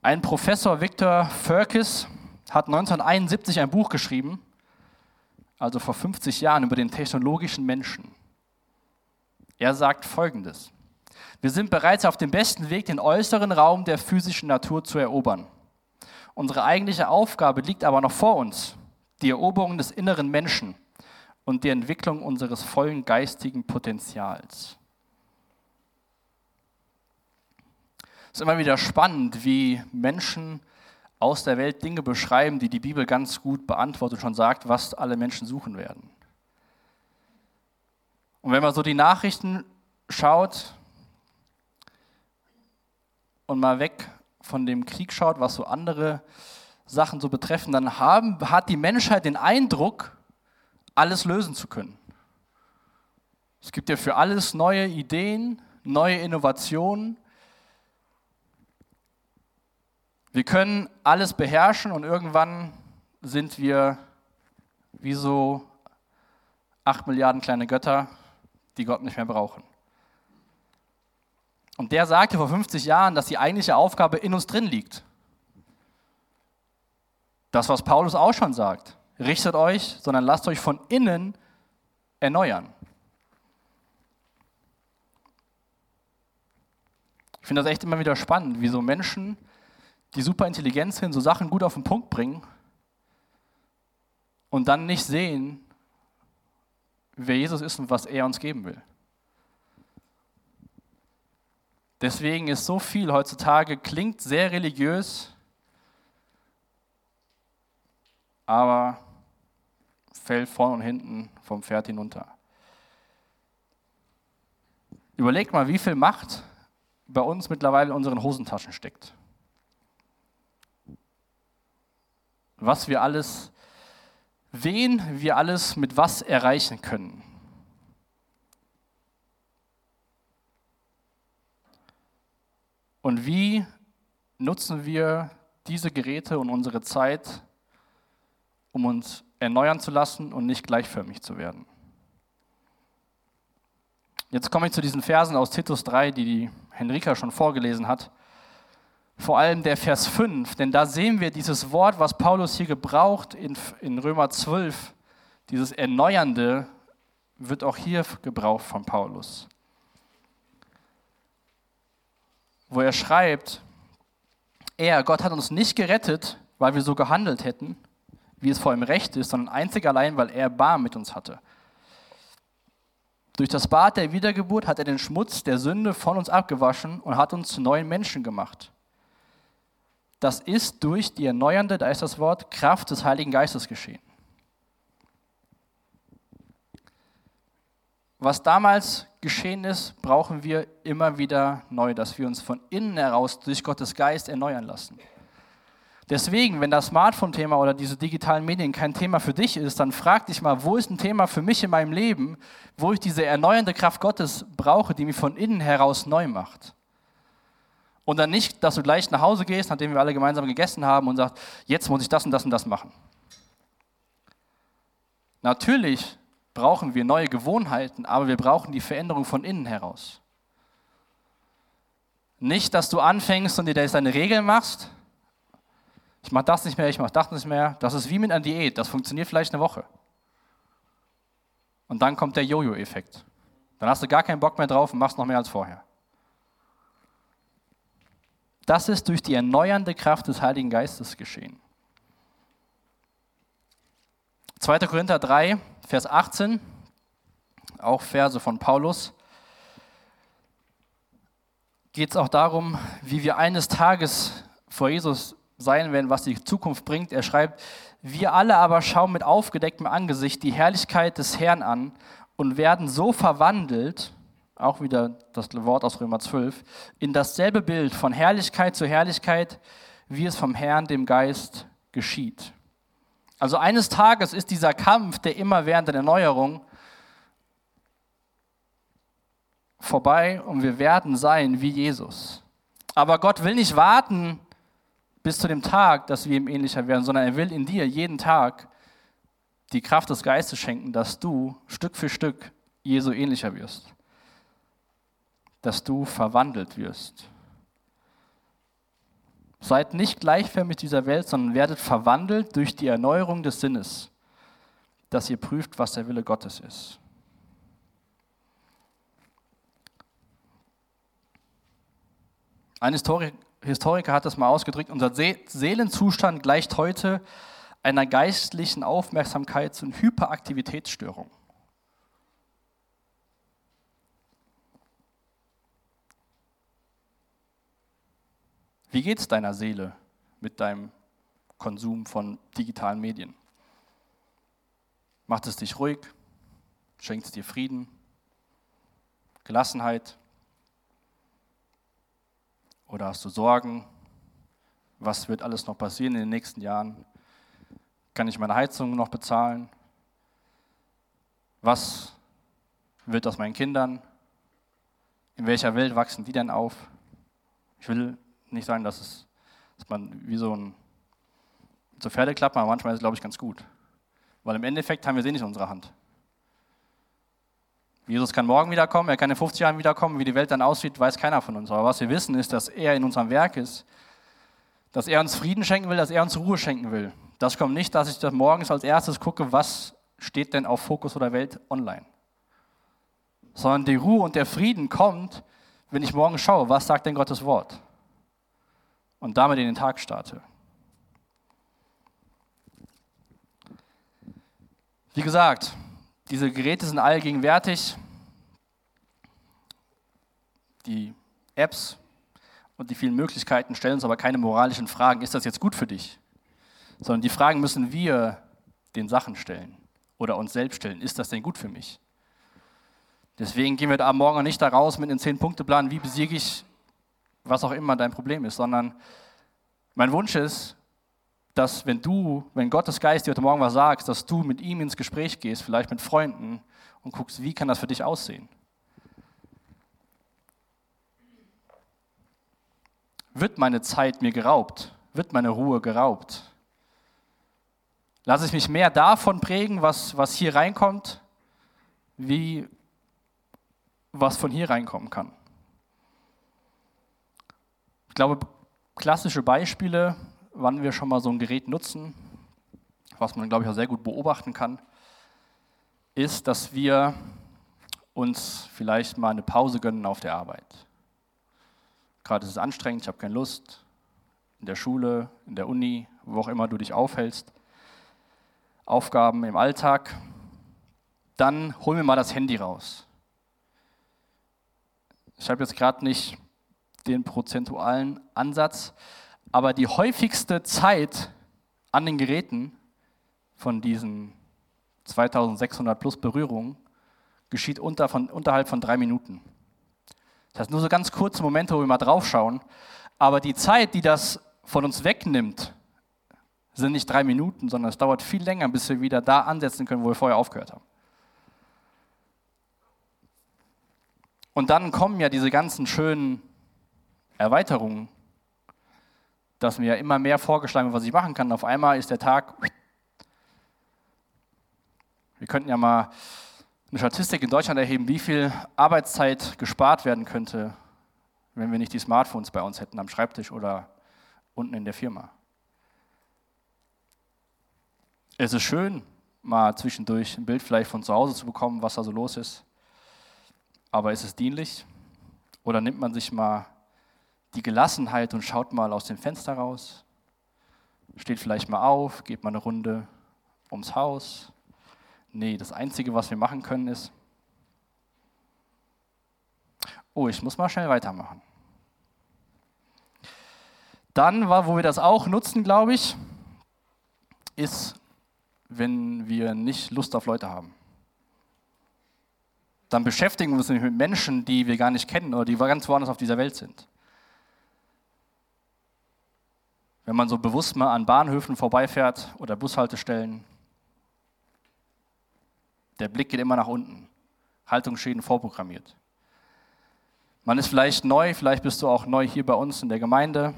A: Ein Professor, Victor Furkes, hat 1971 ein Buch geschrieben, also vor 50 Jahren, über den technologischen Menschen. Er sagt Folgendes. Wir sind bereits auf dem besten Weg, den äußeren Raum der physischen Natur zu erobern. Unsere eigentliche Aufgabe liegt aber noch vor uns, die Eroberung des inneren Menschen und die Entwicklung unseres vollen geistigen Potenzials. Es ist immer wieder spannend, wie Menschen aus der Welt Dinge beschreiben, die die Bibel ganz gut beantwortet und schon sagt, was alle Menschen suchen werden. Und wenn man so die Nachrichten schaut und mal weg von dem Krieg schaut, was so andere Sachen so betreffen, dann haben, hat die Menschheit den Eindruck, alles lösen zu können. Es gibt ja für alles neue Ideen, neue Innovationen. Wir können alles beherrschen und irgendwann sind wir wie so acht Milliarden kleine Götter, die Gott nicht mehr brauchen. Und der sagte vor 50 Jahren, dass die eigentliche Aufgabe in uns drin liegt. Das, was Paulus auch schon sagt. Richtet euch, sondern lasst euch von innen erneuern. Ich finde das echt immer wieder spannend, wie so Menschen die super intelligent sind, so Sachen gut auf den Punkt bringen und dann nicht sehen, wer Jesus ist und was er uns geben will. Deswegen ist so viel heutzutage, klingt sehr religiös, aber fällt vorne und hinten vom Pferd hinunter. Überlegt mal, wie viel Macht bei uns mittlerweile in unseren Hosentaschen steckt. was wir alles, wen wir alles mit was erreichen können. Und wie nutzen wir diese Geräte und unsere Zeit, um uns erneuern zu lassen und nicht gleichförmig zu werden? Jetzt komme ich zu diesen Versen aus Titus 3, die die Henrika schon vorgelesen hat vor allem der Vers 5, denn da sehen wir dieses Wort, was Paulus hier gebraucht in, in Römer 12, dieses Erneuernde, wird auch hier gebraucht von Paulus. Wo er schreibt, er, Gott hat uns nicht gerettet, weil wir so gehandelt hätten, wie es vor ihm recht ist, sondern einzig allein, weil er Bar mit uns hatte. Durch das Bad der Wiedergeburt hat er den Schmutz der Sünde von uns abgewaschen und hat uns zu neuen Menschen gemacht. Das ist durch die erneuernde, da ist das Wort, Kraft des Heiligen Geistes geschehen. Was damals geschehen ist, brauchen wir immer wieder neu, dass wir uns von innen heraus durch Gottes Geist erneuern lassen. Deswegen, wenn das Smartphone-Thema oder diese digitalen Medien kein Thema für dich ist, dann frag dich mal, wo ist ein Thema für mich in meinem Leben, wo ich diese erneuernde Kraft Gottes brauche, die mich von innen heraus neu macht. Und dann nicht, dass du gleich nach Hause gehst, nachdem wir alle gemeinsam gegessen haben und sagst, jetzt muss ich das und das und das machen. Natürlich brauchen wir neue Gewohnheiten, aber wir brauchen die Veränderung von innen heraus. Nicht, dass du anfängst und dir deine Regeln machst. Ich mache das nicht mehr, ich mache das nicht mehr. Das ist wie mit einer Diät. Das funktioniert vielleicht eine Woche. Und dann kommt der Jojo-Effekt. Dann hast du gar keinen Bock mehr drauf und machst noch mehr als vorher. Das ist durch die erneuernde Kraft des Heiligen Geistes geschehen. 2. Korinther 3, Vers 18, auch Verse von Paulus, geht es auch darum, wie wir eines Tages vor Jesus sein werden, was die Zukunft bringt. Er schreibt, wir alle aber schauen mit aufgedecktem Angesicht die Herrlichkeit des Herrn an und werden so verwandelt, auch wieder das Wort aus Römer 12, in dasselbe Bild von Herrlichkeit zu Herrlichkeit, wie es vom Herrn, dem Geist, geschieht. Also eines Tages ist dieser Kampf der immerwährenden Erneuerung vorbei und wir werden sein wie Jesus. Aber Gott will nicht warten bis zu dem Tag, dass wir ihm ähnlicher werden, sondern er will in dir jeden Tag die Kraft des Geistes schenken, dass du Stück für Stück Jesu ähnlicher wirst. Dass du verwandelt wirst. Seid nicht gleichförmig dieser Welt, sondern werdet verwandelt durch die Erneuerung des Sinnes, dass ihr prüft, was der Wille Gottes ist. Ein Historiker hat das mal ausgedrückt, unser Seelenzustand gleicht heute einer geistlichen Aufmerksamkeits- und Hyperaktivitätsstörung. Wie geht es deiner Seele mit deinem Konsum von digitalen Medien? Macht es dich ruhig? Schenkt es dir Frieden? Gelassenheit? Oder hast du Sorgen? Was wird alles noch passieren in den nächsten Jahren? Kann ich meine Heizung noch bezahlen? Was wird aus meinen Kindern? In welcher Welt wachsen die denn auf? Ich will nicht sagen, dass, es, dass man wie so ein so Pferdeklappen, aber manchmal ist es, glaube ich, ganz gut. Weil im Endeffekt haben wir sie nicht in unserer Hand. Jesus kann morgen wiederkommen, er kann in 50 Jahren wiederkommen. Wie die Welt dann aussieht, weiß keiner von uns. Aber was wir wissen, ist, dass er in unserem Werk ist, dass er uns Frieden schenken will, dass er uns Ruhe schenken will. Das kommt nicht, dass ich das morgens als erstes gucke, was steht denn auf Fokus oder Welt online. Sondern die Ruhe und der Frieden kommt, wenn ich morgen schaue, was sagt denn Gottes Wort und damit in den Tag starte. Wie gesagt, diese Geräte sind allgegenwärtig. Die Apps und die vielen Möglichkeiten stellen uns aber keine moralischen Fragen. Ist das jetzt gut für dich? Sondern die Fragen müssen wir den Sachen stellen oder uns selbst stellen. Ist das denn gut für mich? Deswegen gehen wir da morgen nicht da raus mit einem Zehn-Punkte-Plan, wie besiege ich was auch immer dein Problem ist, sondern mein Wunsch ist, dass wenn du, wenn Gottes Geist dir heute Morgen was sagst, dass du mit ihm ins Gespräch gehst, vielleicht mit Freunden und guckst, wie kann das für dich aussehen. Wird meine Zeit mir geraubt? Wird meine Ruhe geraubt? Lasse ich mich mehr davon prägen, was, was hier reinkommt, wie was von hier reinkommen kann? Glaube, klassische Beispiele, wann wir schon mal so ein Gerät nutzen, was man, glaube ich, auch sehr gut beobachten kann, ist, dass wir uns vielleicht mal eine Pause gönnen auf der Arbeit. Gerade ist es anstrengend, ich habe keine Lust, in der Schule, in der Uni, wo auch immer du dich aufhältst, Aufgaben im Alltag, dann holen wir mal das Handy raus. Ich habe jetzt gerade nicht den prozentualen Ansatz. Aber die häufigste Zeit an den Geräten von diesen 2600 plus Berührungen geschieht unter von, unterhalb von drei Minuten. Das heißt, nur so ganz kurze Momente, wo wir mal draufschauen. Aber die Zeit, die das von uns wegnimmt, sind nicht drei Minuten, sondern es dauert viel länger, bis wir wieder da ansetzen können, wo wir vorher aufgehört haben. Und dann kommen ja diese ganzen schönen Erweiterungen, dass mir immer mehr vorgeschlagen wird, was ich machen kann. Auf einmal ist der Tag. Wir könnten ja mal eine Statistik in Deutschland erheben, wie viel Arbeitszeit gespart werden könnte, wenn wir nicht die Smartphones bei uns hätten am Schreibtisch oder unten in der Firma. Es ist schön, mal zwischendurch ein Bild vielleicht von zu Hause zu bekommen, was da so los ist. Aber ist es dienlich? Oder nimmt man sich mal die Gelassenheit und schaut mal aus dem Fenster raus, steht vielleicht mal auf, geht mal eine Runde ums Haus. Nee, das Einzige, was wir machen können, ist, oh, ich muss mal schnell weitermachen. Dann, wo wir das auch nutzen, glaube ich, ist, wenn wir nicht Lust auf Leute haben. Dann beschäftigen wir uns mit Menschen, die wir gar nicht kennen oder die ganz woanders auf dieser Welt sind. Wenn man so bewusst mal an Bahnhöfen vorbeifährt oder Bushaltestellen, der Blick geht immer nach unten. Haltungsschäden vorprogrammiert. Man ist vielleicht neu, vielleicht bist du auch neu hier bei uns in der Gemeinde.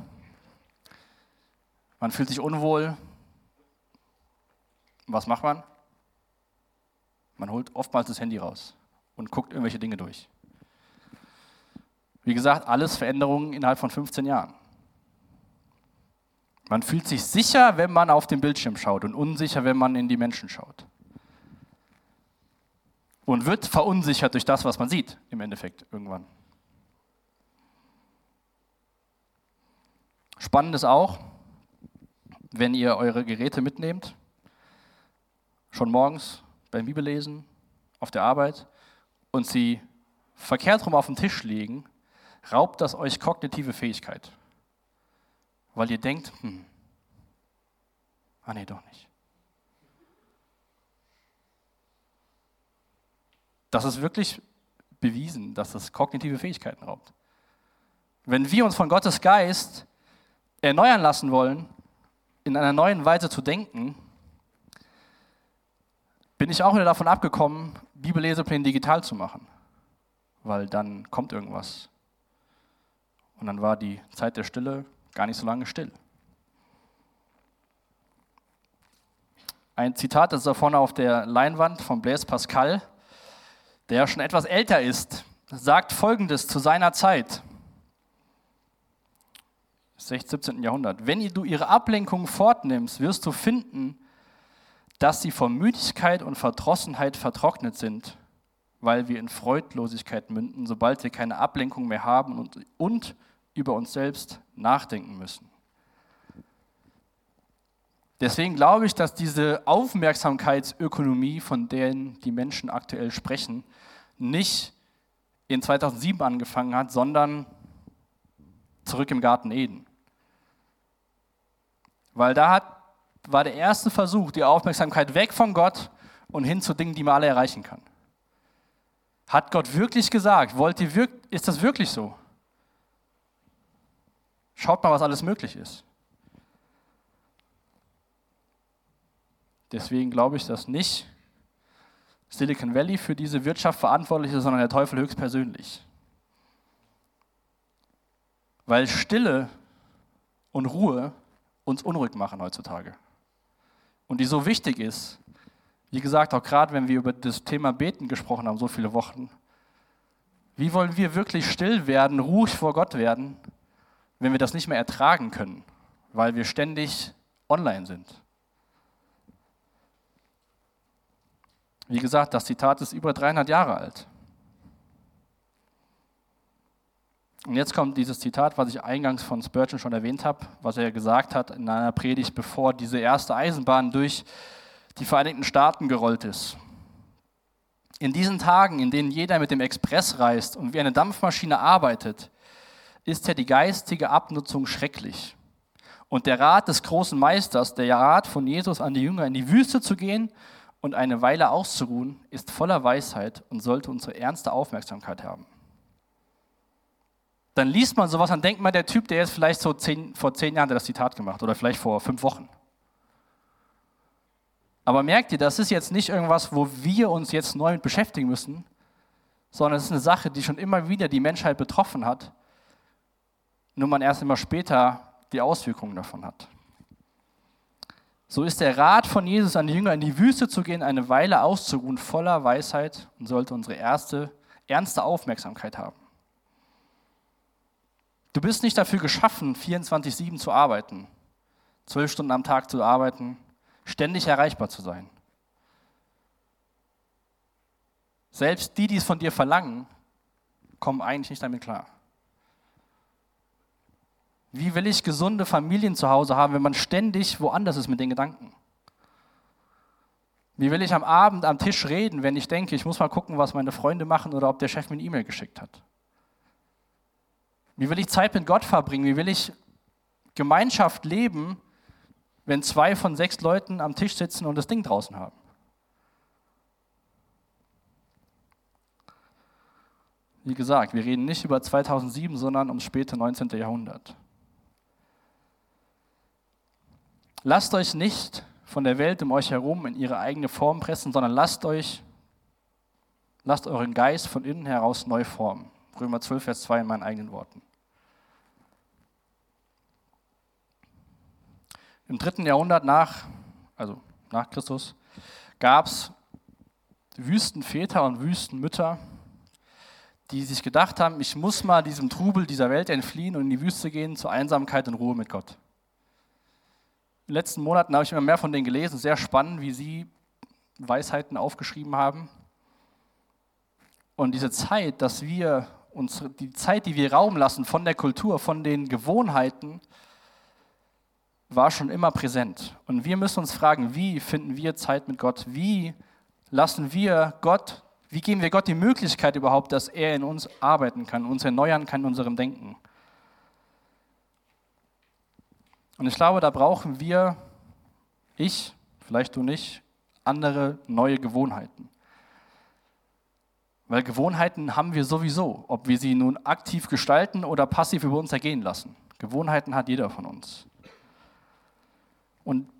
A: Man fühlt sich unwohl. Was macht man? Man holt oftmals das Handy raus und guckt irgendwelche Dinge durch. Wie gesagt, alles Veränderungen innerhalb von 15 Jahren. Man fühlt sich sicher, wenn man auf den Bildschirm schaut und unsicher, wenn man in die Menschen schaut. Und wird verunsichert durch das, was man sieht, im Endeffekt irgendwann. Spannend ist auch, wenn ihr eure Geräte mitnehmt, schon morgens beim Bibellesen, auf der Arbeit und sie verkehrt rum auf den Tisch legen, raubt das euch kognitive Fähigkeit. Weil ihr denkt, hm, ah nee, doch nicht. Das ist wirklich bewiesen, dass das kognitive Fähigkeiten raubt. Wenn wir uns von Gottes Geist erneuern lassen wollen, in einer neuen Weise zu denken, bin ich auch wieder davon abgekommen, Bibellesepläne digital zu machen, weil dann kommt irgendwas. Und dann war die Zeit der Stille gar nicht so lange still. Ein Zitat, das ist da vorne auf der Leinwand von Blaise Pascal, der schon etwas älter ist, sagt Folgendes zu seiner Zeit. 16, 17. Jahrhundert. Wenn du ihre Ablenkung fortnimmst, wirst du finden, dass sie vor Müdigkeit und Verdrossenheit vertrocknet sind, weil wir in Freudlosigkeit münden, sobald wir keine Ablenkung mehr haben und, und über uns selbst nachdenken müssen. Deswegen glaube ich, dass diese Aufmerksamkeitsökonomie, von der die Menschen aktuell sprechen, nicht in 2007 angefangen hat, sondern zurück im Garten Eden. Weil da hat, war der erste Versuch, die Aufmerksamkeit weg von Gott und hin zu Dingen, die man alle erreichen kann. Hat Gott wirklich gesagt? Wollt ihr ist das wirklich so? Schaut mal, was alles möglich ist. Deswegen glaube ich, dass nicht Silicon Valley für diese Wirtschaft verantwortlich ist, sondern der Teufel höchstpersönlich. Weil Stille und Ruhe uns unruhig machen heutzutage. Und die so wichtig ist, wie gesagt, auch gerade wenn wir über das Thema Beten gesprochen haben, so viele Wochen. Wie wollen wir wirklich still werden, ruhig vor Gott werden, wenn wir das nicht mehr ertragen können, weil wir ständig online sind? Wie gesagt, das Zitat ist über 300 Jahre alt. Und jetzt kommt dieses Zitat, was ich eingangs von Spurgeon schon erwähnt habe, was er gesagt hat in einer Predigt, bevor diese erste Eisenbahn durch die Vereinigten Staaten gerollt ist. In diesen Tagen, in denen jeder mit dem Express reist und wie eine Dampfmaschine arbeitet, ist ja die geistige Abnutzung schrecklich. Und der Rat des großen Meisters, der Rat von Jesus an die Jünger, in die Wüste zu gehen und eine Weile auszuruhen, ist voller Weisheit und sollte unsere ernste Aufmerksamkeit haben dann liest man sowas, dann denkt man, der Typ, der ist vielleicht so zehn, vor zehn Jahren das Zitat gemacht oder vielleicht vor fünf Wochen. Aber merkt ihr, das ist jetzt nicht irgendwas, wo wir uns jetzt neu mit beschäftigen müssen, sondern es ist eine Sache, die schon immer wieder die Menschheit betroffen hat, nur man erst immer später die Auswirkungen davon hat. So ist der Rat von Jesus an die Jünger, in die Wüste zu gehen, eine Weile auszuruhen, voller Weisheit und sollte unsere erste, ernste Aufmerksamkeit haben. Du bist nicht dafür geschaffen, 24-7 zu arbeiten, zwölf Stunden am Tag zu arbeiten, ständig erreichbar zu sein. Selbst die, die es von dir verlangen, kommen eigentlich nicht damit klar. Wie will ich gesunde Familien zu Hause haben, wenn man ständig woanders ist mit den Gedanken? Wie will ich am Abend am Tisch reden, wenn ich denke, ich muss mal gucken, was meine Freunde machen oder ob der Chef mir eine E-Mail geschickt hat? Wie will ich Zeit mit Gott verbringen? Wie will ich Gemeinschaft leben, wenn zwei von sechs Leuten am Tisch sitzen und das Ding draußen haben? Wie gesagt, wir reden nicht über 2007, sondern ums späte 19. Jahrhundert. Lasst euch nicht von der Welt um euch herum in ihre eigene Form pressen, sondern lasst euch, lasst euren Geist von innen heraus neu formen. Römer 12, Vers 2 in meinen eigenen Worten. Im dritten Jahrhundert nach, also nach Christus, gab es Wüstenväter und Wüstenmütter, die sich gedacht haben, ich muss mal diesem Trubel dieser Welt entfliehen und in die Wüste gehen zur Einsamkeit und Ruhe mit Gott. In den letzten Monaten habe ich immer mehr von denen gelesen, sehr spannend, wie sie Weisheiten aufgeschrieben haben. Und diese Zeit, dass wir uns, die Zeit, die wir Raum lassen von der Kultur, von den Gewohnheiten, war schon immer präsent. Und wir müssen uns fragen, wie finden wir Zeit mit Gott? Wie lassen wir Gott wie geben wir Gott die Möglichkeit überhaupt, dass er in uns arbeiten kann, uns erneuern kann in unserem Denken? Und ich glaube, da brauchen wir, ich, vielleicht du nicht, andere neue Gewohnheiten. Weil Gewohnheiten haben wir sowieso, ob wir sie nun aktiv gestalten oder passiv über uns ergehen lassen. Gewohnheiten hat jeder von uns. Und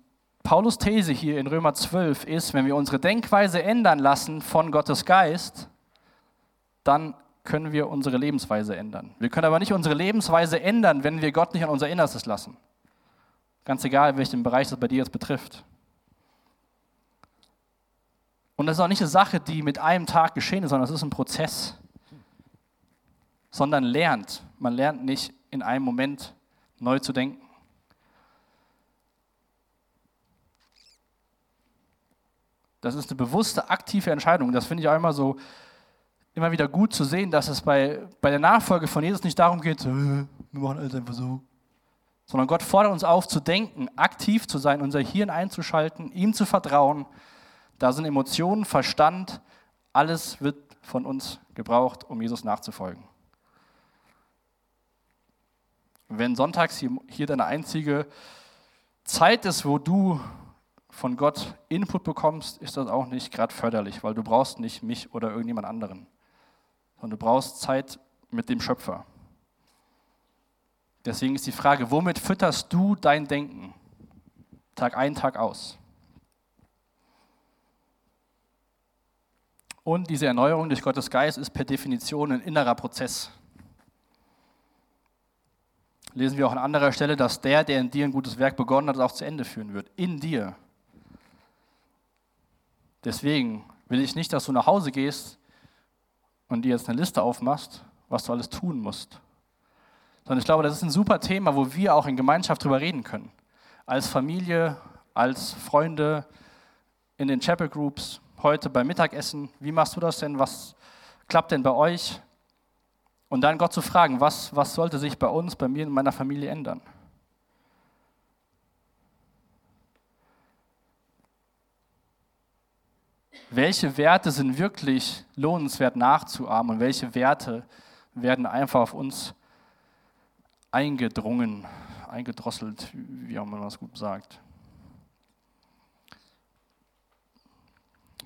A: Paulus These hier in Römer 12 ist, wenn wir unsere Denkweise ändern lassen von Gottes Geist, dann können wir unsere Lebensweise ändern. Wir können aber nicht unsere Lebensweise ändern, wenn wir Gott nicht an unser Innerstes lassen. Ganz egal, welchen Bereich das bei dir jetzt betrifft. Und das ist auch nicht eine Sache, die mit einem Tag geschehen ist, sondern es ist ein Prozess. Sondern lernt. Man lernt nicht in einem Moment neu zu denken. Das ist eine bewusste, aktive Entscheidung. Das finde ich auch immer so, immer wieder gut zu sehen, dass es bei, bei der Nachfolge von Jesus nicht darum geht, wir machen alles einfach so. Sondern Gott fordert uns auf, zu denken, aktiv zu sein, unser Hirn einzuschalten, ihm zu vertrauen. Da sind Emotionen, Verstand, alles wird von uns gebraucht, um Jesus nachzufolgen. Wenn sonntags hier, hier deine einzige Zeit ist, wo du von Gott Input bekommst, ist das auch nicht gerade förderlich, weil du brauchst nicht mich oder irgendjemand anderen, sondern du brauchst Zeit mit dem Schöpfer. Deswegen ist die Frage, womit fütterst du dein Denken? Tag ein, Tag aus. Und diese Erneuerung durch Gottes Geist ist per Definition ein innerer Prozess. Lesen wir auch an anderer Stelle, dass der, der in dir ein gutes Werk begonnen hat, auch zu Ende führen wird. In dir. Deswegen will ich nicht, dass du nach Hause gehst und dir jetzt eine Liste aufmachst, was du alles tun musst. Sondern ich glaube, das ist ein super Thema, wo wir auch in Gemeinschaft drüber reden können. Als Familie, als Freunde, in den Chapel Groups, heute beim Mittagessen. Wie machst du das denn? Was klappt denn bei euch? Und dann Gott zu fragen, was, was sollte sich bei uns, bei mir und meiner Familie ändern? welche Werte sind wirklich lohnenswert nachzuahmen und welche Werte werden einfach auf uns eingedrungen, eingedrosselt, wie auch man das gut sagt.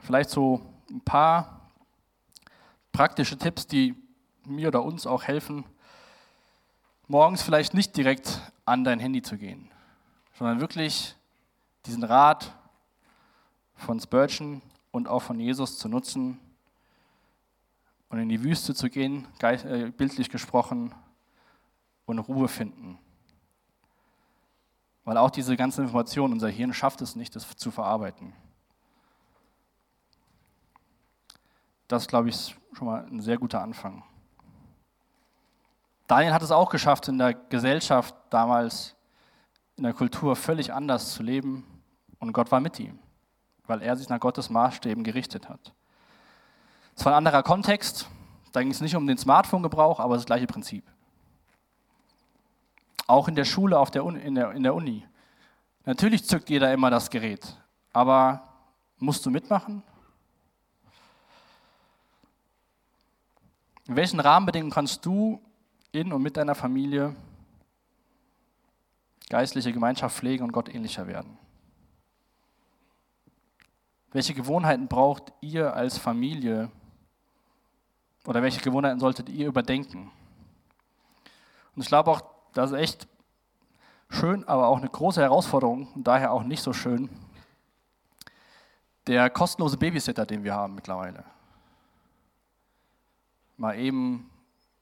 A: Vielleicht so ein paar praktische Tipps, die mir oder uns auch helfen, morgens vielleicht nicht direkt an dein Handy zu gehen, sondern wirklich diesen Rat von Spurgeon und auch von Jesus zu nutzen und in die Wüste zu gehen, äh, bildlich gesprochen, und Ruhe finden. Weil auch diese ganze Information, unser Hirn schafft es nicht, das zu verarbeiten. Das, glaube ich, ist schon mal ein sehr guter Anfang. Daniel hat es auch geschafft, in der Gesellschaft damals, in der Kultur völlig anders zu leben und Gott war mit ihm weil er sich nach Gottes Maßstäben gerichtet hat. Es war ein anderer Kontext, da ging es nicht um den Smartphone-Gebrauch, aber das gleiche Prinzip. Auch in der Schule, auf der Uni, in, der, in der Uni. Natürlich zückt jeder immer das Gerät, aber musst du mitmachen? In welchen Rahmenbedingungen kannst du in und mit deiner Familie geistliche Gemeinschaft pflegen und Gott ähnlicher werden? Welche Gewohnheiten braucht ihr als Familie oder welche Gewohnheiten solltet ihr überdenken? Und ich glaube auch, das ist echt schön, aber auch eine große Herausforderung und daher auch nicht so schön. Der kostenlose Babysitter, den wir haben mittlerweile mal eben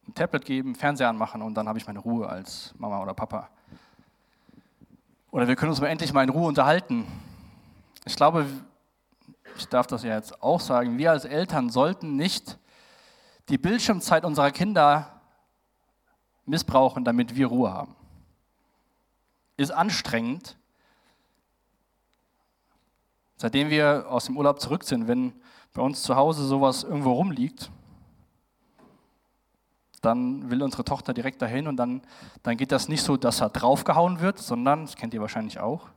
A: ein Tablet geben, Fernseher anmachen und dann habe ich meine Ruhe als Mama oder Papa. Oder wir können uns mal endlich mal in Ruhe unterhalten. Ich glaube, ich darf das ja jetzt auch sagen, wir als Eltern sollten nicht die Bildschirmzeit unserer Kinder missbrauchen, damit wir Ruhe haben. Ist anstrengend. Seitdem wir aus dem Urlaub zurück sind, wenn bei uns zu Hause sowas irgendwo rumliegt, dann will unsere Tochter direkt dahin und dann, dann geht das nicht so, dass er draufgehauen wird, sondern, das kennt ihr wahrscheinlich auch,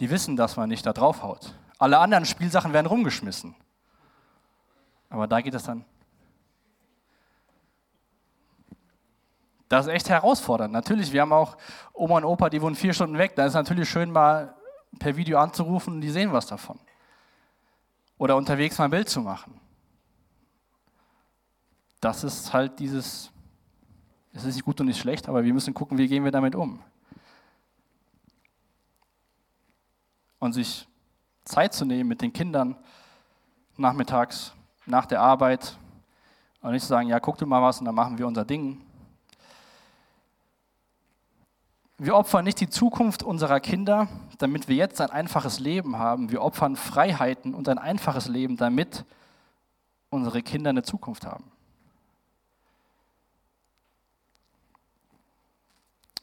A: die wissen, dass man nicht da draufhaut. Alle anderen Spielsachen werden rumgeschmissen. Aber da geht es dann. Das ist echt herausfordernd. Natürlich, wir haben auch Oma und Opa, die wohnen vier Stunden weg. Da ist natürlich schön, mal per Video anzurufen und die sehen was davon. Oder unterwegs mal ein Bild zu machen das ist halt dieses, es ist nicht gut und nicht schlecht, aber wir müssen gucken, wie gehen wir damit um. Und sich Zeit zu nehmen mit den Kindern nachmittags, nach der Arbeit und nicht zu sagen, ja, guck du mal was und dann machen wir unser Ding. Wir opfern nicht die Zukunft unserer Kinder, damit wir jetzt ein einfaches Leben haben. Wir opfern Freiheiten und ein einfaches Leben, damit unsere Kinder eine Zukunft haben.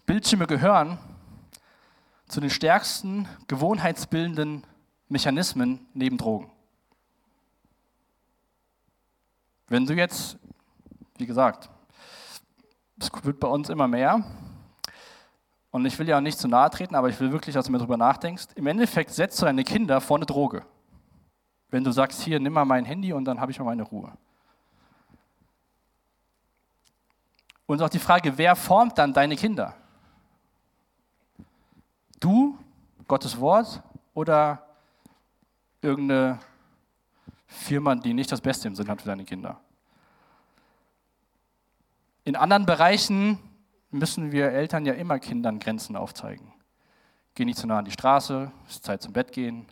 A: Bildschirme gehören zu den stärksten gewohnheitsbildenden Mechanismen neben Drogen. Wenn du jetzt, wie gesagt, es wird bei uns immer mehr, und ich will ja auch nicht zu nahe treten, aber ich will wirklich, dass du mir darüber nachdenkst. Im Endeffekt setzt du deine Kinder vor eine Droge. Wenn du sagst, hier, nimm mal mein Handy und dann habe ich mal meine Ruhe. Und auch die Frage, wer formt dann deine Kinder? Du, Gottes Wort oder irgendeine Firma, die nicht das Beste im Sinn hat für deine Kinder? In anderen Bereichen müssen wir Eltern ja immer Kindern Grenzen aufzeigen. Geh nicht zu nah an die Straße, es ist Zeit zum Bett gehen.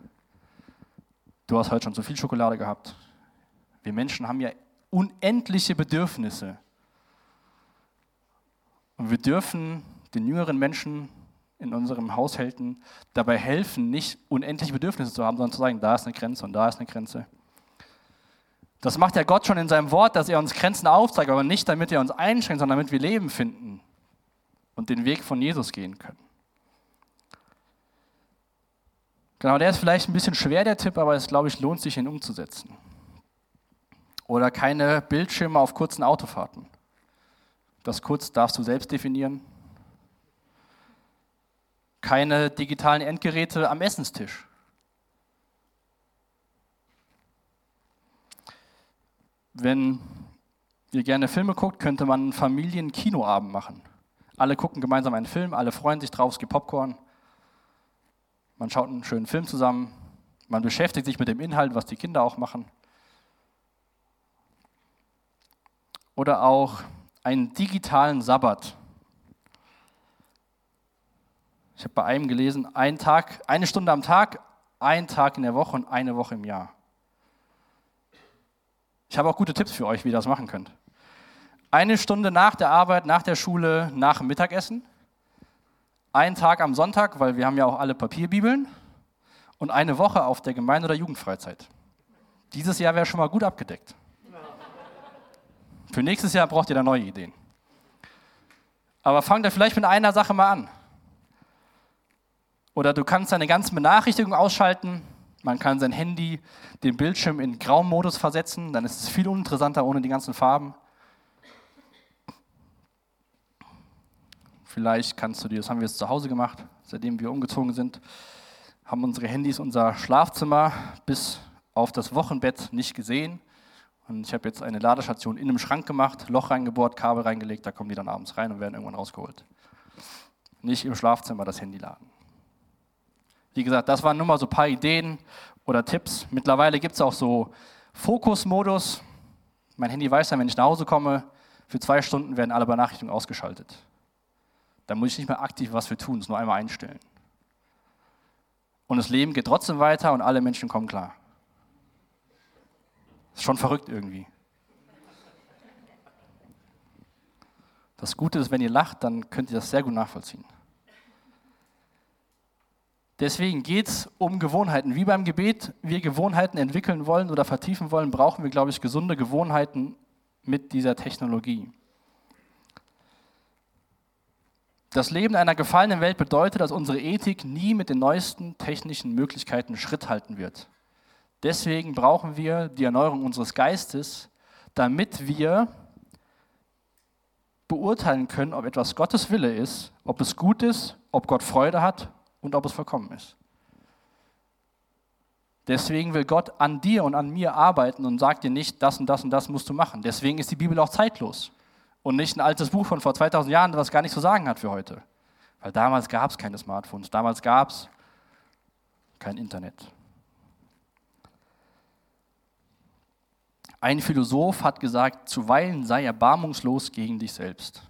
A: Du hast heute schon zu viel Schokolade gehabt. Wir Menschen haben ja unendliche Bedürfnisse. Und wir dürfen den jüngeren Menschen in unseren Haushalten dabei helfen, nicht unendliche Bedürfnisse zu haben, sondern zu sagen, da ist eine Grenze und da ist eine Grenze. Das macht ja Gott schon in seinem Wort, dass er uns Grenzen aufzeigt, aber nicht damit er uns einschränkt, sondern damit wir Leben finden und den Weg von Jesus gehen können. Genau, der ist vielleicht ein bisschen schwer, der Tipp, aber es, glaube ich, lohnt sich, ihn umzusetzen. Oder keine Bildschirme auf kurzen Autofahrten. Das kurz darfst du selbst definieren keine digitalen Endgeräte am Essenstisch. Wenn ihr gerne Filme guckt, könnte man einen Familienkinoabend machen. Alle gucken gemeinsam einen Film, alle freuen sich drauf, es gibt Popcorn. Man schaut einen schönen Film zusammen. Man beschäftigt sich mit dem Inhalt, was die Kinder auch machen. Oder auch einen digitalen Sabbat. Ich habe bei einem gelesen, ein Tag, eine Stunde am Tag, ein Tag in der Woche und eine Woche im Jahr. Ich habe auch gute Tipps für euch, wie ihr das machen könnt. Eine Stunde nach der Arbeit, nach der Schule, nach dem Mittagessen. Ein Tag am Sonntag, weil wir haben ja auch alle Papierbibeln. Und eine Woche auf der Gemeinde- oder Jugendfreizeit. Dieses Jahr wäre schon mal gut abgedeckt. Für nächstes Jahr braucht ihr da neue Ideen. Aber fangt da vielleicht mit einer Sache mal an. Oder du kannst deine ganzen Benachrichtigungen ausschalten. Man kann sein Handy, den Bildschirm in Graummodus versetzen. Dann ist es viel uninteressanter ohne die ganzen Farben. Vielleicht kannst du dir, das haben wir jetzt zu Hause gemacht, seitdem wir umgezogen sind, haben unsere Handys unser Schlafzimmer bis auf das Wochenbett nicht gesehen. Und ich habe jetzt eine Ladestation in einem Schrank gemacht, Loch reingebohrt, Kabel reingelegt, da kommen die dann abends rein und werden irgendwann rausgeholt. Nicht im Schlafzimmer das Handy laden. Wie gesagt, das waren nur mal so ein paar Ideen oder Tipps. Mittlerweile gibt es auch so Fokusmodus. Mein Handy weiß dann, wenn ich nach Hause komme, für zwei Stunden werden alle Benachrichtigungen ausgeschaltet. Da muss ich nicht mehr aktiv was für tun, es nur einmal einstellen. Und das Leben geht trotzdem weiter und alle Menschen kommen klar. Ist schon verrückt irgendwie. Das Gute ist, wenn ihr lacht, dann könnt ihr das sehr gut nachvollziehen. Deswegen geht es um Gewohnheiten. Wie beim Gebet wir Gewohnheiten entwickeln wollen oder vertiefen wollen, brauchen wir, glaube ich, gesunde Gewohnheiten mit dieser Technologie. Das Leben in einer gefallenen Welt bedeutet, dass unsere Ethik nie mit den neuesten technischen Möglichkeiten Schritt halten wird. Deswegen brauchen wir die Erneuerung unseres Geistes, damit wir beurteilen können, ob etwas Gottes Wille ist, ob es gut ist, ob Gott Freude hat und ob es vollkommen ist. Deswegen will Gott an dir und an mir arbeiten und sagt dir nicht, das und das und das musst du machen. Deswegen ist die Bibel auch zeitlos und nicht ein altes Buch von vor 2000 Jahren, was gar nichts zu sagen hat für heute. Weil damals gab es keine Smartphones, damals gab es kein Internet. Ein Philosoph hat gesagt, zuweilen sei erbarmungslos gegen dich selbst.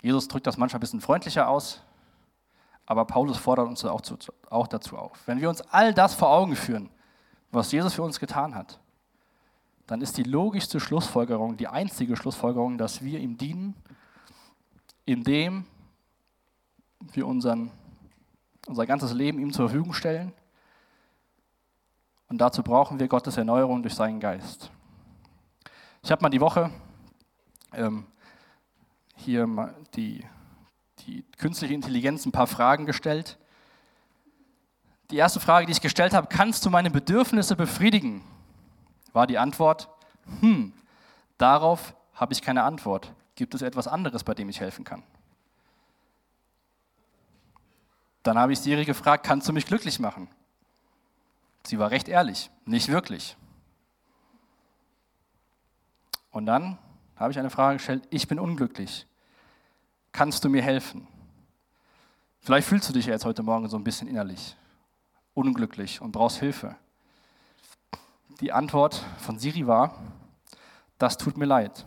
A: Jesus drückt das manchmal ein bisschen freundlicher aus. Aber Paulus fordert uns auch, zu, auch dazu auf. Wenn wir uns all das vor Augen führen, was Jesus für uns getan hat, dann ist die logischste Schlussfolgerung, die einzige Schlussfolgerung, dass wir ihm dienen, indem wir unseren, unser ganzes Leben ihm zur Verfügung stellen. Und dazu brauchen wir Gottes Erneuerung durch seinen Geist. Ich habe mal die Woche ähm, hier die die künstliche Intelligenz ein paar Fragen gestellt. Die erste Frage, die ich gestellt habe, kannst du meine Bedürfnisse befriedigen? War die Antwort, hm, darauf habe ich keine Antwort. Gibt es etwas anderes, bei dem ich helfen kann? Dann habe ich Siri gefragt, kannst du mich glücklich machen? Sie war recht ehrlich, nicht wirklich. Und dann habe ich eine Frage gestellt, ich bin unglücklich kannst du mir helfen? Vielleicht fühlst du dich jetzt heute Morgen so ein bisschen innerlich unglücklich und brauchst Hilfe. Die Antwort von Siri war, das tut mir leid.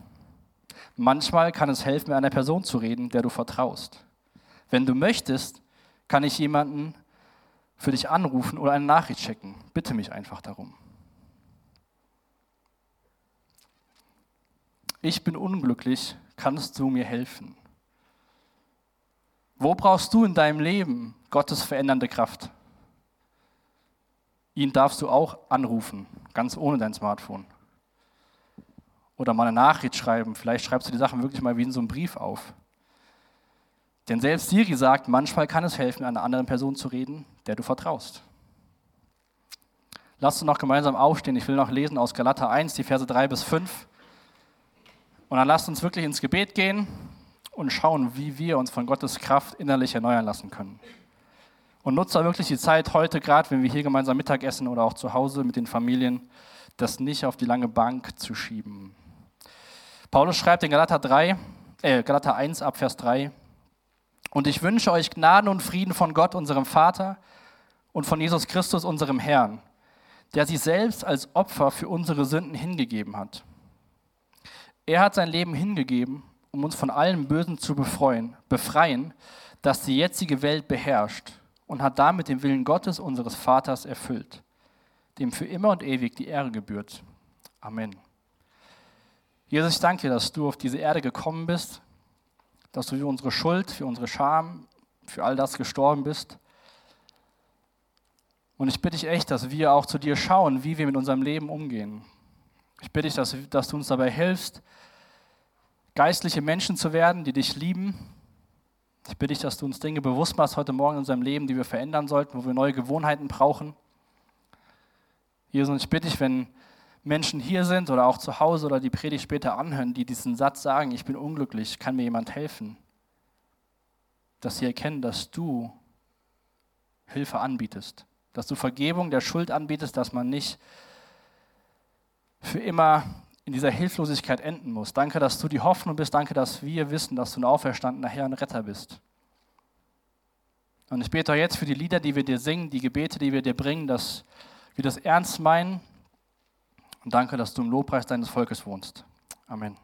A: Manchmal kann es helfen, mit einer Person zu reden, der du vertraust. Wenn du möchtest, kann ich jemanden für dich anrufen oder eine Nachricht schicken. Bitte mich einfach darum. Ich bin unglücklich, kannst du mir helfen? Wo brauchst du in deinem Leben Gottes verändernde Kraft? Ihn darfst du auch anrufen, ganz ohne dein Smartphone. Oder mal eine Nachricht schreiben. Vielleicht schreibst du die Sachen wirklich mal wie in so einem Brief auf. Denn selbst Siri sagt, manchmal kann es helfen, einer anderen Person zu reden, der du vertraust. Lass uns noch gemeinsam aufstehen. Ich will noch lesen aus Galater 1, die Verse 3 bis 5. Und dann lasst uns wirklich ins Gebet gehen und schauen, wie wir uns von Gottes Kraft innerlich erneuern lassen können. Und nutze wirklich die Zeit heute, gerade wenn wir hier gemeinsam Mittag essen oder auch zu Hause mit den Familien, das nicht auf die lange Bank zu schieben. Paulus schreibt in Galater, 3, äh, Galater 1 ab Vers 3, und ich wünsche euch Gnaden und Frieden von Gott, unserem Vater, und von Jesus Christus, unserem Herrn, der sich selbst als Opfer für unsere Sünden hingegeben hat. Er hat sein Leben hingegeben, um uns von allem Bösen zu befreien, befreien, das die jetzige Welt beherrscht und hat damit den Willen Gottes, unseres Vaters, erfüllt, dem für immer und ewig die Ehre gebührt. Amen. Jesus, ich danke dir, dass du auf diese Erde gekommen bist, dass du für unsere Schuld, für unsere Scham, für all das gestorben bist. Und ich bitte dich echt, dass wir auch zu dir schauen, wie wir mit unserem Leben umgehen. Ich bitte dich, dass, dass du uns dabei hilfst, geistliche Menschen zu werden, die dich lieben. Ich bitte dich, dass du uns Dinge bewusst machst heute Morgen in unserem Leben, die wir verändern sollten, wo wir neue Gewohnheiten brauchen. Jesus, ich bitte dich, wenn Menschen hier sind oder auch zu Hause oder die Predigt später anhören, die diesen Satz sagen, ich bin unglücklich, kann mir jemand helfen, dass sie erkennen, dass du Hilfe anbietest, dass du Vergebung der Schuld anbietest, dass man nicht für immer in dieser Hilflosigkeit enden muss. Danke, dass du die Hoffnung bist. Danke, dass wir wissen, dass du ein auferstandener Herr und Retter bist. Und ich bete auch jetzt für die Lieder, die wir dir singen, die Gebete, die wir dir bringen, dass wir das ernst meinen. Und danke, dass du im Lobpreis deines Volkes wohnst. Amen.